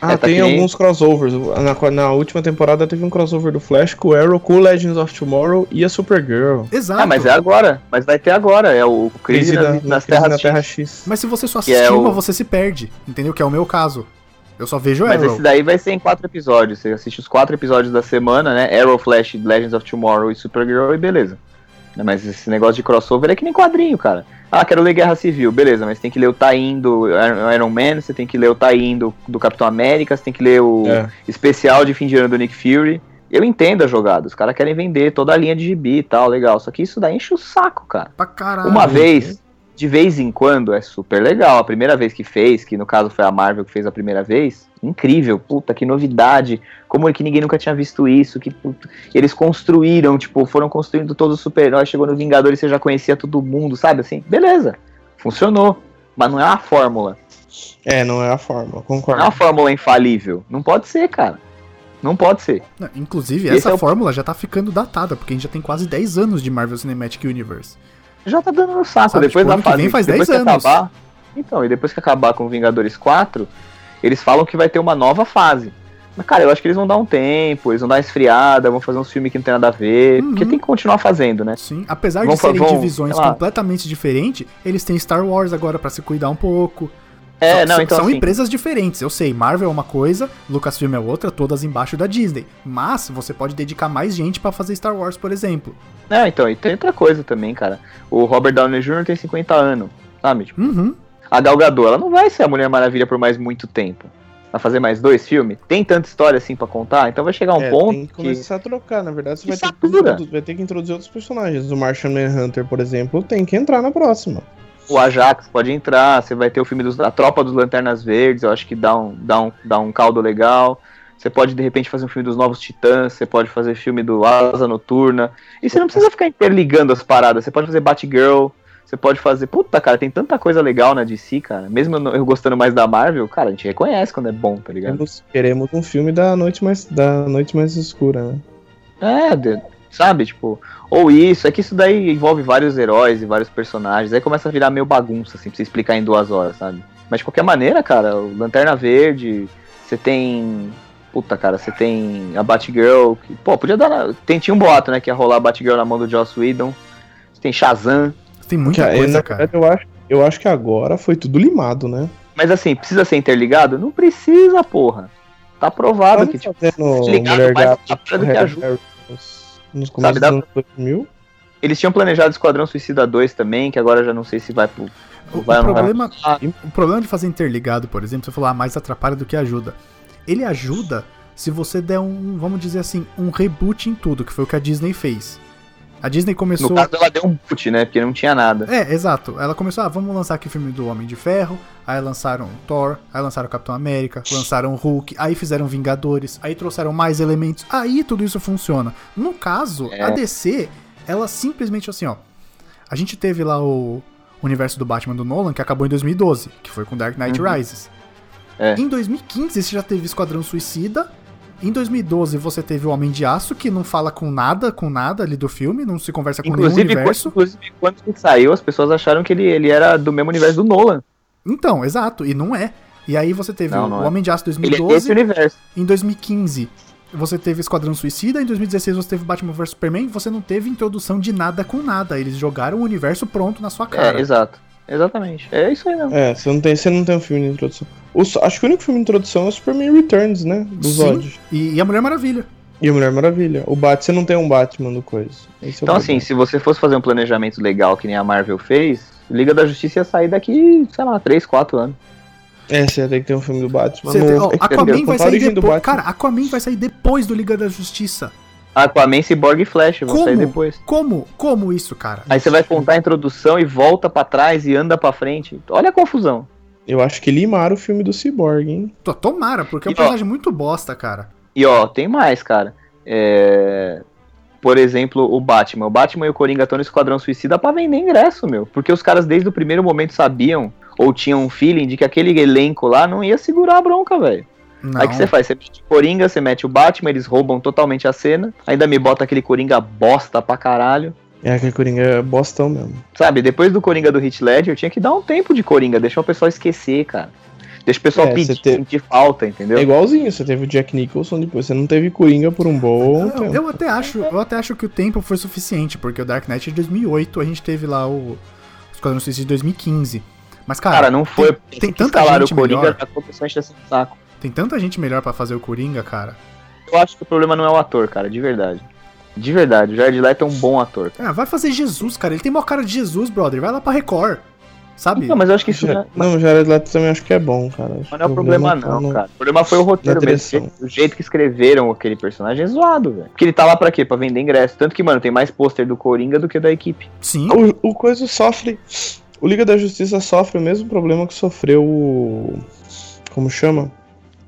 Ah, É, tá tem que alguns crossovers. Na, na última temporada teve um crossover do Flash com o Arrow, com o Legends of Tomorrow e a Supergirl. Exato. Ah, mas é agora. Mas vai ter agora. É o Crise, Crise nas, da- nas Crise Terras na X. Terra X. Mas se você só Que é assistir uma, o- você se perde, entendeu? Que é o meu caso. Eu só vejo Mas Arrow. esse daí vai ser em quatro episódios. Você assiste os quatro episódios da semana, né? Arrow, Flash, Legends of Tomorrow e Supergirl e beleza. Mas esse negócio de crossover é que nem quadrinho, cara. Ah, quero ler Guerra Civil, beleza, mas tem que ler o tie-in do Iron Man, você tem que ler o tie-in do, do Capitão América, você tem que ler o É. especial de fim de ano do Nick Fury. Eu entendo a jogada, os caras querem vender toda a linha de gibi e tal, legal. Só que isso daí enche o saco, cara. Pra caralho. Uma vez, de vez em quando, é super legal. A primeira vez que fez, que no caso foi a Marvel que fez a primeira vez, incrível, puta, que novidade. Como é que ninguém nunca tinha visto isso? Que puta, eles construíram, tipo, foram construindo todos os super-heróis, chegou no Vingadores, você já conhecia todo mundo, sabe assim? Beleza, funcionou. Mas não é uma fórmula. É, não é a fórmula, Não concordo. é uma fórmula infalível. Não pode ser, cara. Não pode ser. Não, Inclusive, essa é o- fórmula já tá ficando datada, porque a gente já tem quase 10 anos de Marvel Cinematic Universe. Já tá dando no saco. Sabe, depois tipo, da fase. faz depois 10 que anos. acabar. Então, e depois que acabar com Vingadores 4, eles falam que vai ter uma nova fase. Mas, cara, eu acho que eles vão dar um tempo, eles vão dar uma esfriada, vão fazer uns filmes que não tem nada a ver. Uhum. Porque tem que continuar fazendo, né? Sim, apesar Vão de serem vão, divisões completamente diferentes, eles têm Star Wars agora pra se cuidar um pouco. É, são, não, então são assim, empresas diferentes. Eu sei, Marvel é uma coisa, Lucasfilm é outra, todas embaixo da Disney. Mas você pode dedicar mais gente pra fazer Star Wars, por exemplo. Não, então, e tem outra coisa também, cara. O Robert Downey Jr. tem 50 anos, sabe? Tipo, Uhum. a Gal Gadot, ela não vai ser a Mulher Maravilha por mais muito tempo. Vai fazer mais dois filmes? Tem tanta história assim pra contar? Então vai chegar um É, ponto tem que que... começar a trocar, na verdade, você Que vai ter, que satura. introduzir, vai ter que introduzir outros personagens. O Martian Manhunter, por exemplo, tem que entrar na próxima. O Ajax pode entrar, você vai ter o filme dos, da Tropa dos Lanternas Verdes, eu acho que dá um, dá um, dá um caldo legal. Você pode, de repente, fazer um filme dos Novos Titãs, você pode fazer filme do Asa Noturna. E você não precisa ficar interligando as paradas, você pode fazer Batgirl, você pode fazer... Puta, cara, tem tanta coisa legal na DC, cara. Mesmo eu, gostando mais da Marvel, cara, a gente reconhece quando é bom, tá ligado? Queremos, queremos um filme da noite mais, da noite mais escura, né? É, sabe, tipo, ou isso, é que isso daí envolve vários heróis e vários personagens, aí começa a virar meio bagunça, assim, pra você explicar em duas horas, sabe? Mas de qualquer maneira, cara, o Lanterna Verde, você tem. Puta, cara, você tem a Batgirl, que, pô, podia dar. Na... Tem, tinha um boato, né, que ia rolar a Batgirl na mão do Joss Whedon. Você tem Shazam. Tem muita Que, coisa, cara. eu acho, eu acho que agora foi tudo limado, né? Mas assim, precisa ser interligado? Não precisa, porra. Tá provado Tava que, tipo, ligado mais Harry ajuda. Nos- começos dá- dos anos 2000. eles tinham planejado Esquadrão Suicida 2 também, que agora já não sei se vai pro. O, vai o não vai problema, Ah. o problema de fazer interligado, por exemplo, você falou, ah, mais atrapalha do que ajuda. Ele ajuda se você der um, vamos dizer assim, um reboot em tudo, que foi o que a Disney fez. A Disney começou. No caso, ela deu um boot, né? Porque não tinha nada. É, exato. Ela começou, ah, vamos lançar aqui o filme do Homem de Ferro, aí lançaram Thor, aí lançaram o Capitão América, lançaram Hulk, aí fizeram Vingadores, aí trouxeram mais elementos, aí tudo isso funciona. No caso, É. a DC, ela simplesmente assim, ó, a gente teve lá o universo do Batman do Nolan, que acabou em 2012, que foi com Dark Knight Uhum. Rises. É. Em 2015 você já teve Esquadrão Suicida, em 2012 você teve o Homem de Aço, que não fala com nada, com nada ali do filme, não se conversa com nenhum Inclusive, universo. quando, inclusive, quando ele saiu, as pessoas acharam que ele, ele era do mesmo universo do Nolan. Então, exato, e não é. E aí você teve Não, o não é. Homem de Aço Ele é 2012, desse universo. em 2015 você teve Esquadrão Suicida, em 2016 você teve Batman vs Superman, você não teve introdução de nada com nada, eles jogaram o universo pronto na sua cara. É, exato. Exatamente. É isso aí mesmo. É, você não tem, você não tem um filme de introdução. O acho que o único filme de introdução é o Superman Returns, né? Do. Zod. E, e a Mulher Maravilha. E a Mulher Maravilha. O Batman, você não tem um Batman do coisa. Esse é Então, assim, se você fosse fazer um planejamento legal que nem a Marvel fez, Liga da Justiça ia sair daqui, sei lá, 3, 4 anos. É, você ia ter que ter um filme do Batman. Você no- tem- ó, Aquaman vai a sair origem do depois. Batman. Cara, Aquaman vai sair depois do Liga da Justiça. Aquaman, Cyborg e Flash vão sair Como? depois. Como? Como isso, cara? Aí você vai contar a introdução e volta pra trás e anda pra frente. Olha a confusão. Eu acho que limaram o filme do Cyborg, hein? Tô- Tomara, porque é um personagem muito bosta, cara. E ó, tem mais, cara. É... Por exemplo, o Batman. O Batman e o Coringa estão no Esquadrão Suicida pra vender ingresso, meu. Porque os caras desde o primeiro momento sabiam, ou tinham um feeling de que aquele elenco lá não ia segurar a bronca, velho. Não. Aí o que você faz? Você mete o Coringa, você mete o Batman, eles roubam totalmente a cena. Ainda me bota aquele Coringa bosta pra caralho. É, aquele Coringa é bostão mesmo. Sabe, depois do Coringa do Hit Ledger, tinha que dar um tempo de Coringa, deixar o pessoal esquecer, cara. Deixa o pessoal É, pedir, você te- sentir falta, entendeu? É igualzinho, você teve o Jack Nicholson, depois você não teve Coringa por um bom Eu, tempo. eu até acho, eu até acho que o tempo foi suficiente, porque o Dark Knight é de 2008, a gente teve lá o Esquadrão Suicida de 2015. Mas, cara, Cara, não foi. tem, tem tanta gente o Coringa, melhor. a encher esse saco. Tem tanta gente melhor pra fazer o Coringa, cara. Eu acho que o problema não é o ator, cara, de verdade. De verdade, o Jared Leto é um bom ator. Ah, vai fazer Jesus, cara. Ele tem maior cara de Jesus, brother. Vai lá pra Record. Sabe? Não, mas eu acho que isso não Já- é, Não, o Jared Leto também acho que é bom, cara. Acho mas não é o problema, tá não, no- cara. O problema foi o roteiro mesmo. O jeito que escreveram aquele personagem é zoado, velho. Porque ele tá lá pra quê? Pra vender ingresso. Tanto que, mano, tem mais pôster do Coringa do que da equipe. Sim. O, o Coisa sofre. O Liga da Justiça sofre o mesmo problema que sofreu o. Como chama?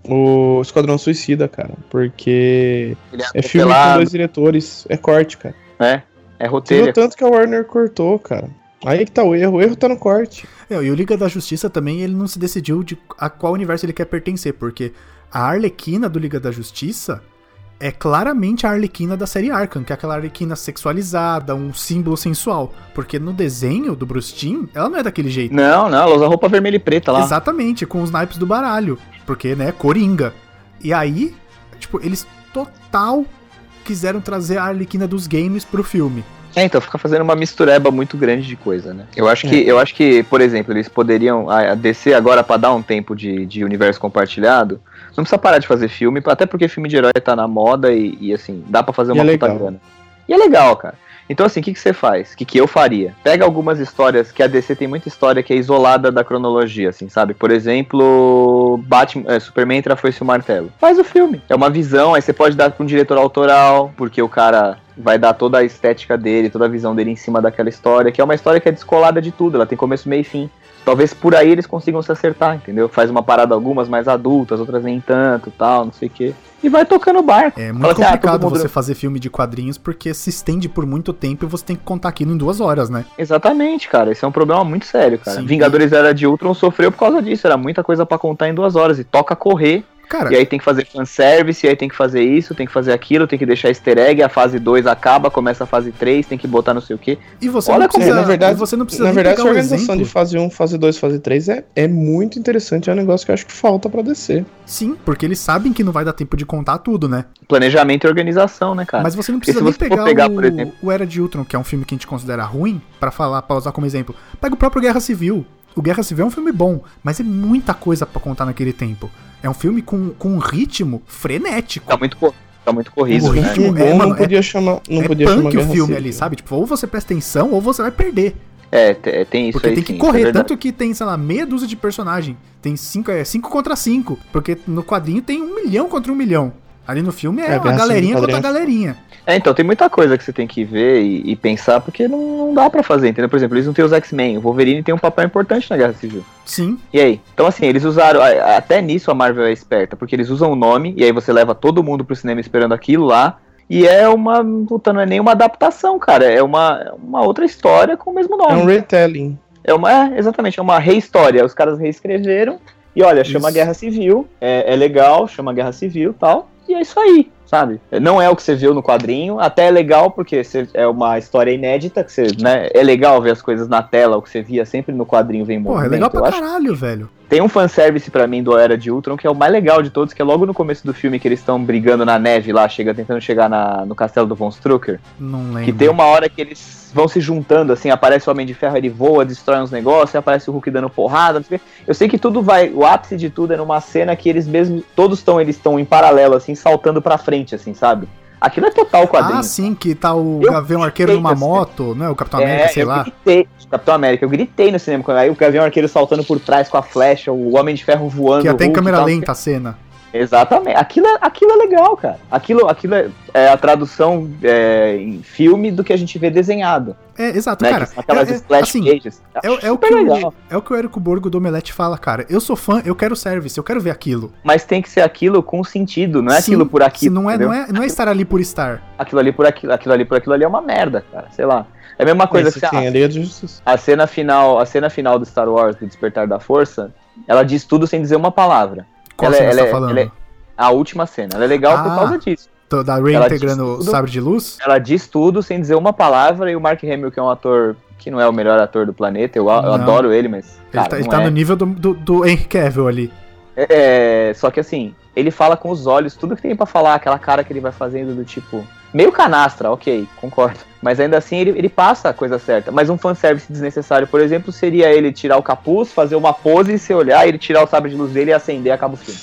O Esquadrão Suicida, cara. Porque Ele é filme com dois diretores. É corte, cara. né? É Você roteiro. viu tanto que a Warner cortou, cara. Aí que tá o erro. O erro tá no corte. É, e o Liga da Justiça também, ele não se decidiu de a qual universo ele quer pertencer, porque a Arlequina do Liga da Justiça é claramente a Arlequina da série Arkham, que é aquela Arlequina sexualizada, um símbolo sensual. Porque no desenho do Bruce Timm, ela não é daquele jeito. Não, não, ela usa roupa vermelha e preta lá. Exatamente, com os naipes do baralho. Porque, né, Coringa. E aí, tipo, eles total quiseram trazer a Arlequina dos games pro filme. É, então fica fazendo uma mistureba muito grande de coisa, né? Eu acho que, eu acho que por exemplo, eles poderiam a a DC agora pra dar um tempo de, de universo compartilhado, não precisa parar de fazer filme, até porque filme de herói tá na moda e, e, assim, dá pra fazer E uma é puta grana. E é legal, cara. Então, assim, o que, que você faz? O que, que eu faria? Pega algumas histórias, que a DC tem muita história que é isolada da cronologia, assim, sabe? Por exemplo, Batman, é, Superman entra foi o martelo. Faz o filme. É uma visão, aí você pode dar pra um diretor autoral, porque o cara vai dar toda a estética dele, toda a visão dele em cima daquela história, que é uma história que é descolada de tudo, ela tem começo, meio e fim. Talvez por aí eles consigam se acertar, entendeu? Faz uma parada algumas mais adultas, outras nem tanto, tal, não sei o quê. E vai tocando o barco. É muito Fala assim, ah, complicado mundo- você fazer filme de quadrinhos porque se estende por muito tempo e você tem que contar aquilo em duas horas, né? Exatamente, cara. Esse é um problema muito sério, cara. Sim. Vingadores Era de Ultron sofreu por causa disso. Era muita coisa pra contar em duas horas. E toca correr. Cara, E aí tem que fazer fanservice, e aí tem que fazer isso, tem que fazer aquilo, tem que deixar easter egg, a fase 2 acaba, começa a fase 3, tem que botar não sei o quê. e você olha não como- precisa, É, na verdade- você não precisa Na verdade, um organização exemplo. de fase 1, fase 2, fase 3 é, é muito interessante. É um negócio que eu acho que falta pra descer. Sim, porque eles sabem que não vai dar tempo de contar tudo, né? Planejamento e organização, né, cara? Mas você não precisa nem pegar, pegar, o, por exemplo- o Era de Ultron, que é um filme que a gente considera ruim, pra falar, para usar como exemplo. Pega o próprio Guerra Civil. O Guerra Civil é um filme bom, mas é muita coisa pra contar naquele tempo. É um filme com, com um ritmo frenético. Tá muito, cor- tá muito corrido, O né? ritmo- Um é, bom mano, não podia chamar. Não é podia chamar punk o Guerra filme Civil. ali, sabe? Tipo, ou você presta atenção ou você vai perder. É, te- tem isso Porque aí tem que sim, é correr, verdade. tanto que tem, sei lá, meia dúzia de personagem. Tem cinco, é, cinco contra cinco. Porque no quadrinho tem um milhão contra um milhão. Ali no filme é, É, uma Civil galerinha contra a galerinha. É, então, tem muita coisa que você tem que ver e, e pensar, porque não, não dá pra fazer, entendeu? Por exemplo, eles não têm os X-Men, o Wolverine tem um papel importante na Guerra Civil. Sim. E aí? Então, assim, eles usaram. Até nisso a Marvel é esperta, porque eles usam o nome, e aí você leva todo mundo pro cinema esperando aquilo lá. E é uma. Puta, não é nem uma adaptação, cara. É uma, uma outra história com o mesmo É um nome. retelling. É uma. É, exatamente, é uma rehistória. Os caras reescreveram. E olha, chama Isso. Guerra Civil. É, é legal, chama Guerra Civil e tal. E é isso aí, sabe? Não é o que você viu no quadrinho. Até é legal, porque você- é uma história inédita, que você, né? É legal ver as coisas na tela, o que você via sempre no quadrinho vem em Porra, é legal pra acho caralho, velho. tem um fanservice pra mim do Era de Ultron, que é o mais legal de todos, que é logo no começo do filme que eles estão brigando na neve lá, chega tentando chegar na- no castelo do Von Strucker. Não lembro. Que tem uma hora que eles vão se juntando, assim, aparece o Homem de Ferro, ele voa, destrói uns negócios, aparece o Hulk dando porrada, não sei o quê. Eu sei que tudo vai, o ápice de tudo é numa cena que eles mesmos, todos estão, eles estão em paralelo, assim, saltando pra frente, assim, sabe? Aquilo é total quadrinho. Ah, sim, que tá o Eu Gavião Arqueiro numa moto, né? O Capitão América, É, sei eu lá. gritei, Capitão América, eu gritei no cinema, aí o Gavião Arqueiro saltando por trás com a flecha, o Homem de Ferro voando, Que até em câmera lenta a cena. Exatamente. Aquilo é, aquilo é legal, cara. Aquilo, aquilo é, é a tradução é, em filme do que a gente vê desenhado. É, exato, Né? cara. que são aquelas é, é, splash assim, pages. É, o- é o que legal. o, é o que o Érico Borgo do Omelete fala, cara. Eu sou fã, eu quero service, eu quero ver aquilo. Mas tem que ser aquilo com sentido, não é Sim, aquilo por aquilo. Não é, entendeu? não, é, não é estar ali por estar. Aquilo ali por aquilo, aquilo ali por aquilo ali é uma merda, cara. Sei lá. É a mesma coisa Esse que sim, a, Justiça. a cena final, a cena final do Star Wars, do Despertar da Força, ela diz tudo sem dizer uma palavra. Qual Ela- cena você ela tá é- falando? ela é- A última cena. Ela é legal por Ah. causa disso. Da Ray ela integrando o sabre de luz? Ela diz tudo sem dizer uma palavra e o Mark Hamill, que é um ator que não é o melhor ator do planeta, eu, eu adoro ele, mas. Ele cara, tá, ele tá é. no nível do, do, do Henry Cavill ali. É, só que assim, ele fala com os olhos, tudo que tem pra falar, aquela cara que ele vai fazendo do tipo. Meio canastra, ok, concordo. Mas ainda assim ele, ele passa a coisa certa. Mas um fanservice desnecessário, por exemplo, seria ele tirar o capuz, fazer uma pose e você olhar, ele tirar o sabre de luz dele e acender e acaba o filme.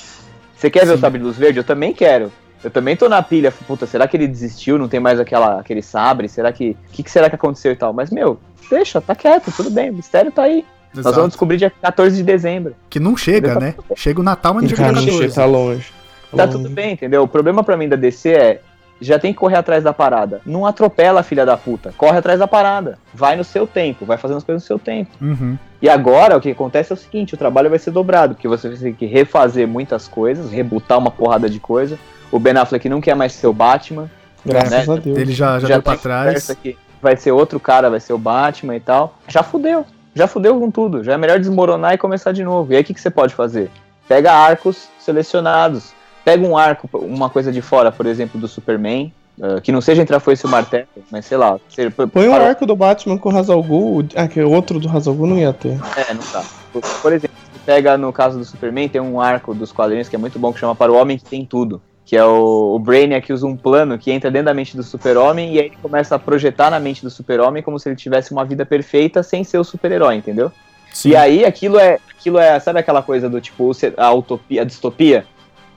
Você quer ver o Sim. sabre de luz verde? Eu também quero. Eu também tô na pilha, puta, será que ele desistiu, não tem mais aquela, aquele sabre? Será que. O que, que será que aconteceu e tal? Mas, meu, deixa, tá quieto, tudo bem, o mistério tá aí. Nós Exato. vamos descobrir dia 14 de dezembro. Que não chega, né? Chega o Natal, mas não chega 14. tá longe. Tá longe. tudo bem, entendeu? O problema pra mim da DC é. Já tem que correr atrás da parada. Não atropela a filha da puta. Corre atrás da parada. Vai no seu tempo. Vai fazendo as coisas no seu tempo. Uhum. E agora o que acontece é o seguinte: o trabalho vai ser dobrado. Porque você vai ter que refazer muitas coisas, rebutar uma porrada de coisa. O Ben Affleck não quer mais ser o Batman. Graças né? a Deus. Ele já, já, já deu pra trás. vai ser outro cara, vai ser o Batman e tal. Já fudeu. Já fudeu com tudo. Já é melhor desmoronar e começar de novo. E aí o que, que você pode fazer? Pega arcos selecionados. Pega um arco, uma coisa de fora, por exemplo, do Superman. ah, que não seja entre a foice e o martelo, mas sei lá. Seja, Põe um arco do Batman com o Hazal Ghul. Ah, que outro do Hazal Ghul não ia ter. É, não tá. Por, por exemplo, você pega no caso do Superman, tem um arco dos quadrinhos que é muito bom, que chama Para o Homem que Tem Tudo. Que é o, o Brainiac usa um plano que entra dentro da mente do super-homem e aí ele começa a projetar na mente do super-homem como se ele tivesse uma vida perfeita sem ser o super-herói, entendeu? Sim. E aí aquilo é, aquilo é, sabe aquela coisa do tipo a utopia, a distopia?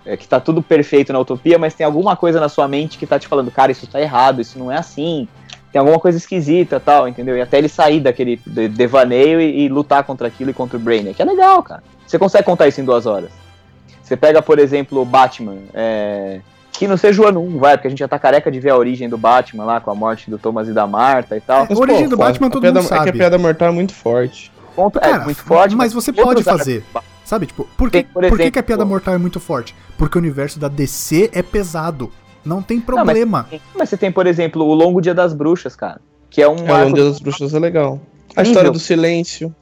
É, que tá tudo perfeito na utopia, mas tem alguma coisa na sua mente que tá te falando, cara, isso tá errado, isso não é assim, tem alguma coisa esquisita tal, entendeu? E até ele sair daquele de- devaneio e, e lutar contra aquilo e contra o Brainiac. É legal, cara. Você consegue contar isso em duas horas. Você pega, por exemplo, o Batman, é, que não seja o ano 1, vai, porque a gente já tá careca de ver a origem do Batman lá, com a morte do Thomas e da Marta e tal. A origem do Batman a todo piada- mundo É que a sabe. piada mortal é muito forte. Ponto, Cara, é muito forte. mas você outros pode fazer. Sabe, tipo, por que, Tem, por por que a piada mortal é muito forte? Porque o universo da DC é pesado. Não tem problema. Mas você tem, por exemplo, o Longo Dia das Bruxas, cara. Que é um É, o arco Dia das Bruxas é legal. A história do silêncio.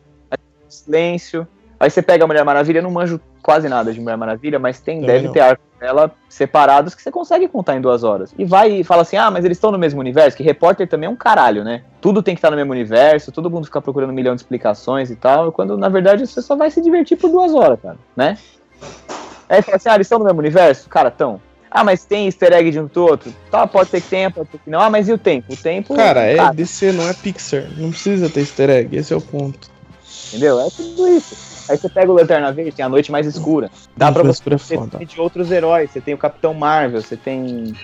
silêncio. Aí você pega a Mulher Maravilha, eu não manjo quase nada de Mulher Maravilha, mas tem, Também deve não. ter arcos dela separados que você consegue contar em duas horas. E vai e fala assim, ah, mas eles estão no mesmo universo, que repórter também é um caralho, né? Tudo tem que estar no mesmo universo, todo mundo fica procurando um milhão de explicações e tal, quando na verdade você só vai se divertir por duas horas, cara, né? Aí fala assim, ah, eles estão no mesmo universo? Cara, estão. Ah, mas tem easter egg de um do outro? Tá, pode ser que tenha, pode ser que não. Ah, mas e o tempo? O tempo. Cara, é DC, não é Pixar. Não precisa ter easter egg, esse é o ponto. Entendeu? É tudo isso. Aí você pega o Lanterna Verde, tem a noite mais escura. Dá pra você é ter foda. de outros heróis. Você tem o Capitão Marvel, você tem.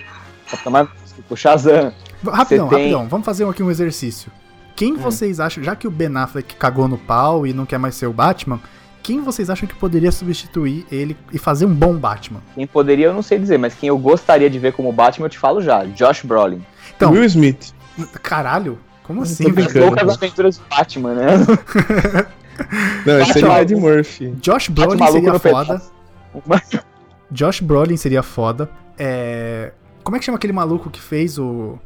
Capitão Marvel, o Shazam. Rapidão, tem- rapidão, vamos fazer aqui um exercício. Quem Hum. vocês acham, já que o Ben Affleck cagou no pau e não quer mais ser o Batman, quem vocês acham que poderia substituir ele e fazer um bom Batman? Quem poderia, eu não sei dizer, mas quem eu gostaria de ver como Batman, eu te falo já. Josh Brolin. Então, Will Smith. caralho, como assim. Loucas aventuras do Batman, né? Não, esse Batman. é o Ed Murphy. Josh Brolin maluco seria foda. Josh Brolin seria foda. É... Como é que chama aquele maluco que fez o.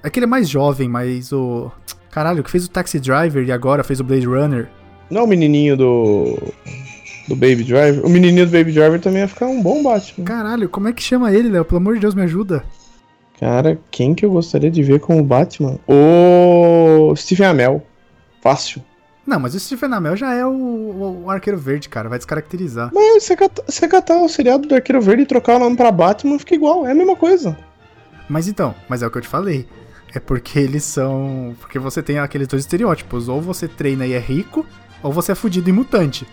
Aquele é mais jovem, mas o. Caralho, que fez o Taxi Driver e agora fez o Blade Runner. Não é o menininho do. Do Baby Driver. O menininho do Baby Driver também ia ficar um bom Batman. Caralho, como é que chama ele, Léo? Pelo amor de Deus, me ajuda. Cara, quem que eu gostaria de ver como Batman? O Stephen Amell. Fácil. Não, mas o Stephen Amell já é o, o- o Arqueiro Verde, cara. Vai descaracterizar. Mas catar, você catar o seriado do Arqueiro Verde e trocar o nome pra Batman, fica igual, é a mesma coisa. Mas então, mas é o que eu te falei. É porque eles são. Porque você tem aqueles dois estereótipos. Ou você treina e é rico, ou você é fudido e mutante.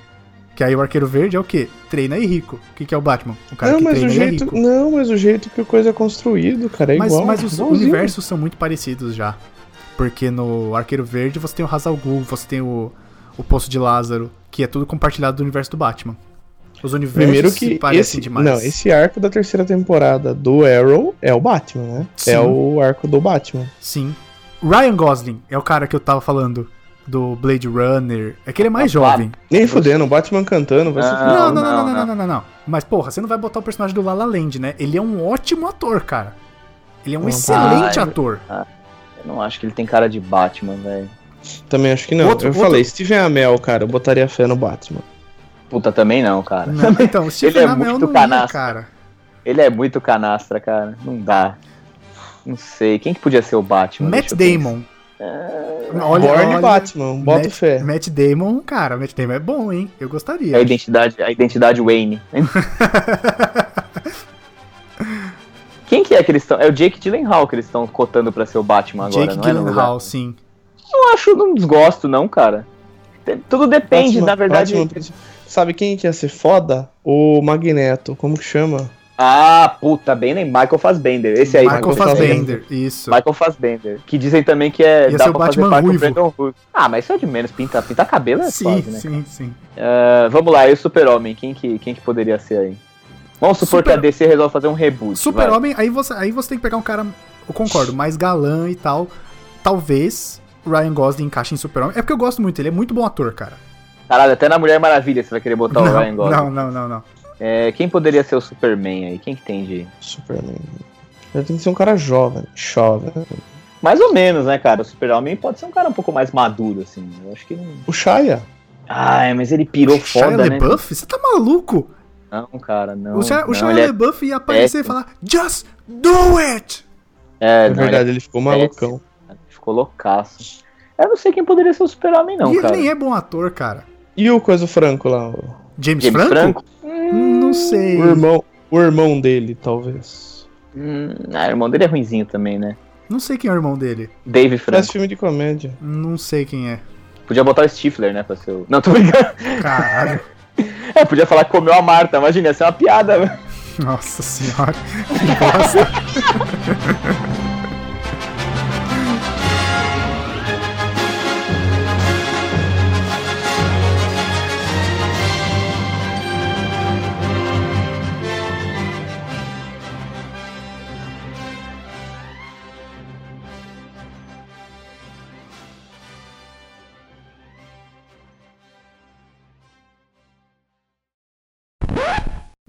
Que aí o Arqueiro Verde é o quê? Treina e rico. O que, que é o Batman? O cara não, que mas treina o e é jeito. rico. Não, mas o jeito que a coisa é construído, cara, é Mas, igual. mas os igualzinho. universos são muito parecidos já. Porque no Arqueiro Verde você tem o Hazal você tem o, o Poço de Lázaro, que é tudo compartilhado do universo do Batman. Os universos Primeiro se que parecem esse, demais. não, esse arco da terceira temporada do Arrow é o Batman, né? Sim. É o arco do Batman. Sim. Ryan Gosling é o cara que eu tava falando do Blade Runner. É que ele é mais Ah, jovem. Nem fudendo, o Batman cantando, vai ser Ah, Não, não, não, não, não, não, não, não. não. Mas, porra, você não vai botar o personagem do La La Land, né? Ele é um ótimo ator, cara. Ele é um Não, excelente ah, ator. Eu não acho que ele tem cara de Batman, velho. Também acho que não. Outro- eu outro- falei, Steven Amell, cara, eu botaria fé no Batman. Puta, também não, cara. Não, então, o *laughs* Stephen é Amell muito não ia, canastra. cara. Ele é muito canastra, cara. Não dá. Não sei. Quem que podia ser o Batman? Matt Damon. É. Olha, Born olha, Batman, bota Matt, fé. Matt Damon, cara, Matt Damon é bom, hein? Eu gostaria. A identidade, a identidade Wayne. *laughs* Quem que é que eles estão? É o Jake Gyllenhaal que eles estão cotando pra ser o Batman agora, Jake não é? Gyllenhaal, sim. Não acho, não desgosto não, cara. Tudo depende, Batman- na verdade. Batman- sabe quem que ia ser foda? O Magneto, como que chama? Ah, puta, bem, nem Michael Fassbender. Esse aí, Michael Michael Fassbender, isso. Michael Fassbender. Que dizem também que é. Ia dá ser o Batman ruivo. Ah, mas isso é de menos. Pintar pinta cabelo é sim, quase, né? sim, sim. Ah, vamos lá, e o Super-Homem? Quem que, quem que poderia ser aí? Vamos supor Super- que a DC resolve fazer um reboot. Super-Homem, aí você, aí você tem que pegar um cara, eu concordo, *laughs* mais galã e tal. Talvez o Ryan Gosling encaixe em Super-Homem. É porque eu gosto muito, ele é muito bom ator, cara. Caralho, até na Mulher Maravilha você vai querer botar o não, Ryan Gosling. não, não, não, não. É, quem poderia ser o Superman aí? Quem que tem de. Superman. Ele tem que ser um cara jovem, jovem. Mais ou menos, né, cara? O Super-Homem pode ser um cara um pouco mais maduro, assim. Eu acho que não. O Shia. Ai, mas ele pirou Shia foda, né? LaBeouf? Você tá maluco? Não, cara, não. o Shia, o Shia ele é- ia aparecer e péssimo. falar Just do it! É, É não, verdade, ele ele ficou malucão. é- ficou loucaço. Eu não sei quem poderia ser o Super-Homem, não, e ele cara. nem é bom ator, cara. E o Coisa Franco lá? O, James, James Franco? Franco? Não sei. o irmão. O irmão dele, talvez. Hum, ah, o irmão dele é ruinzinho também, né? Não sei quem é o irmão dele. Dave Faz Franco. filme de comédia. Não sei quem é. Podia botar o Stifler, né, pra ser o... Não, tô brincando. Caralho. *laughs* É, podia falar que comeu a Marta, imagina, ia ser uma piada. né? Nossa senhora. Que bosta. *laughs*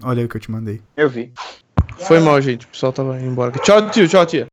Olha aí o que eu te mandei. Eu vi. Foi mal, gente. O pessoal tava indo embora. Tchau, tio. Tchau, tia.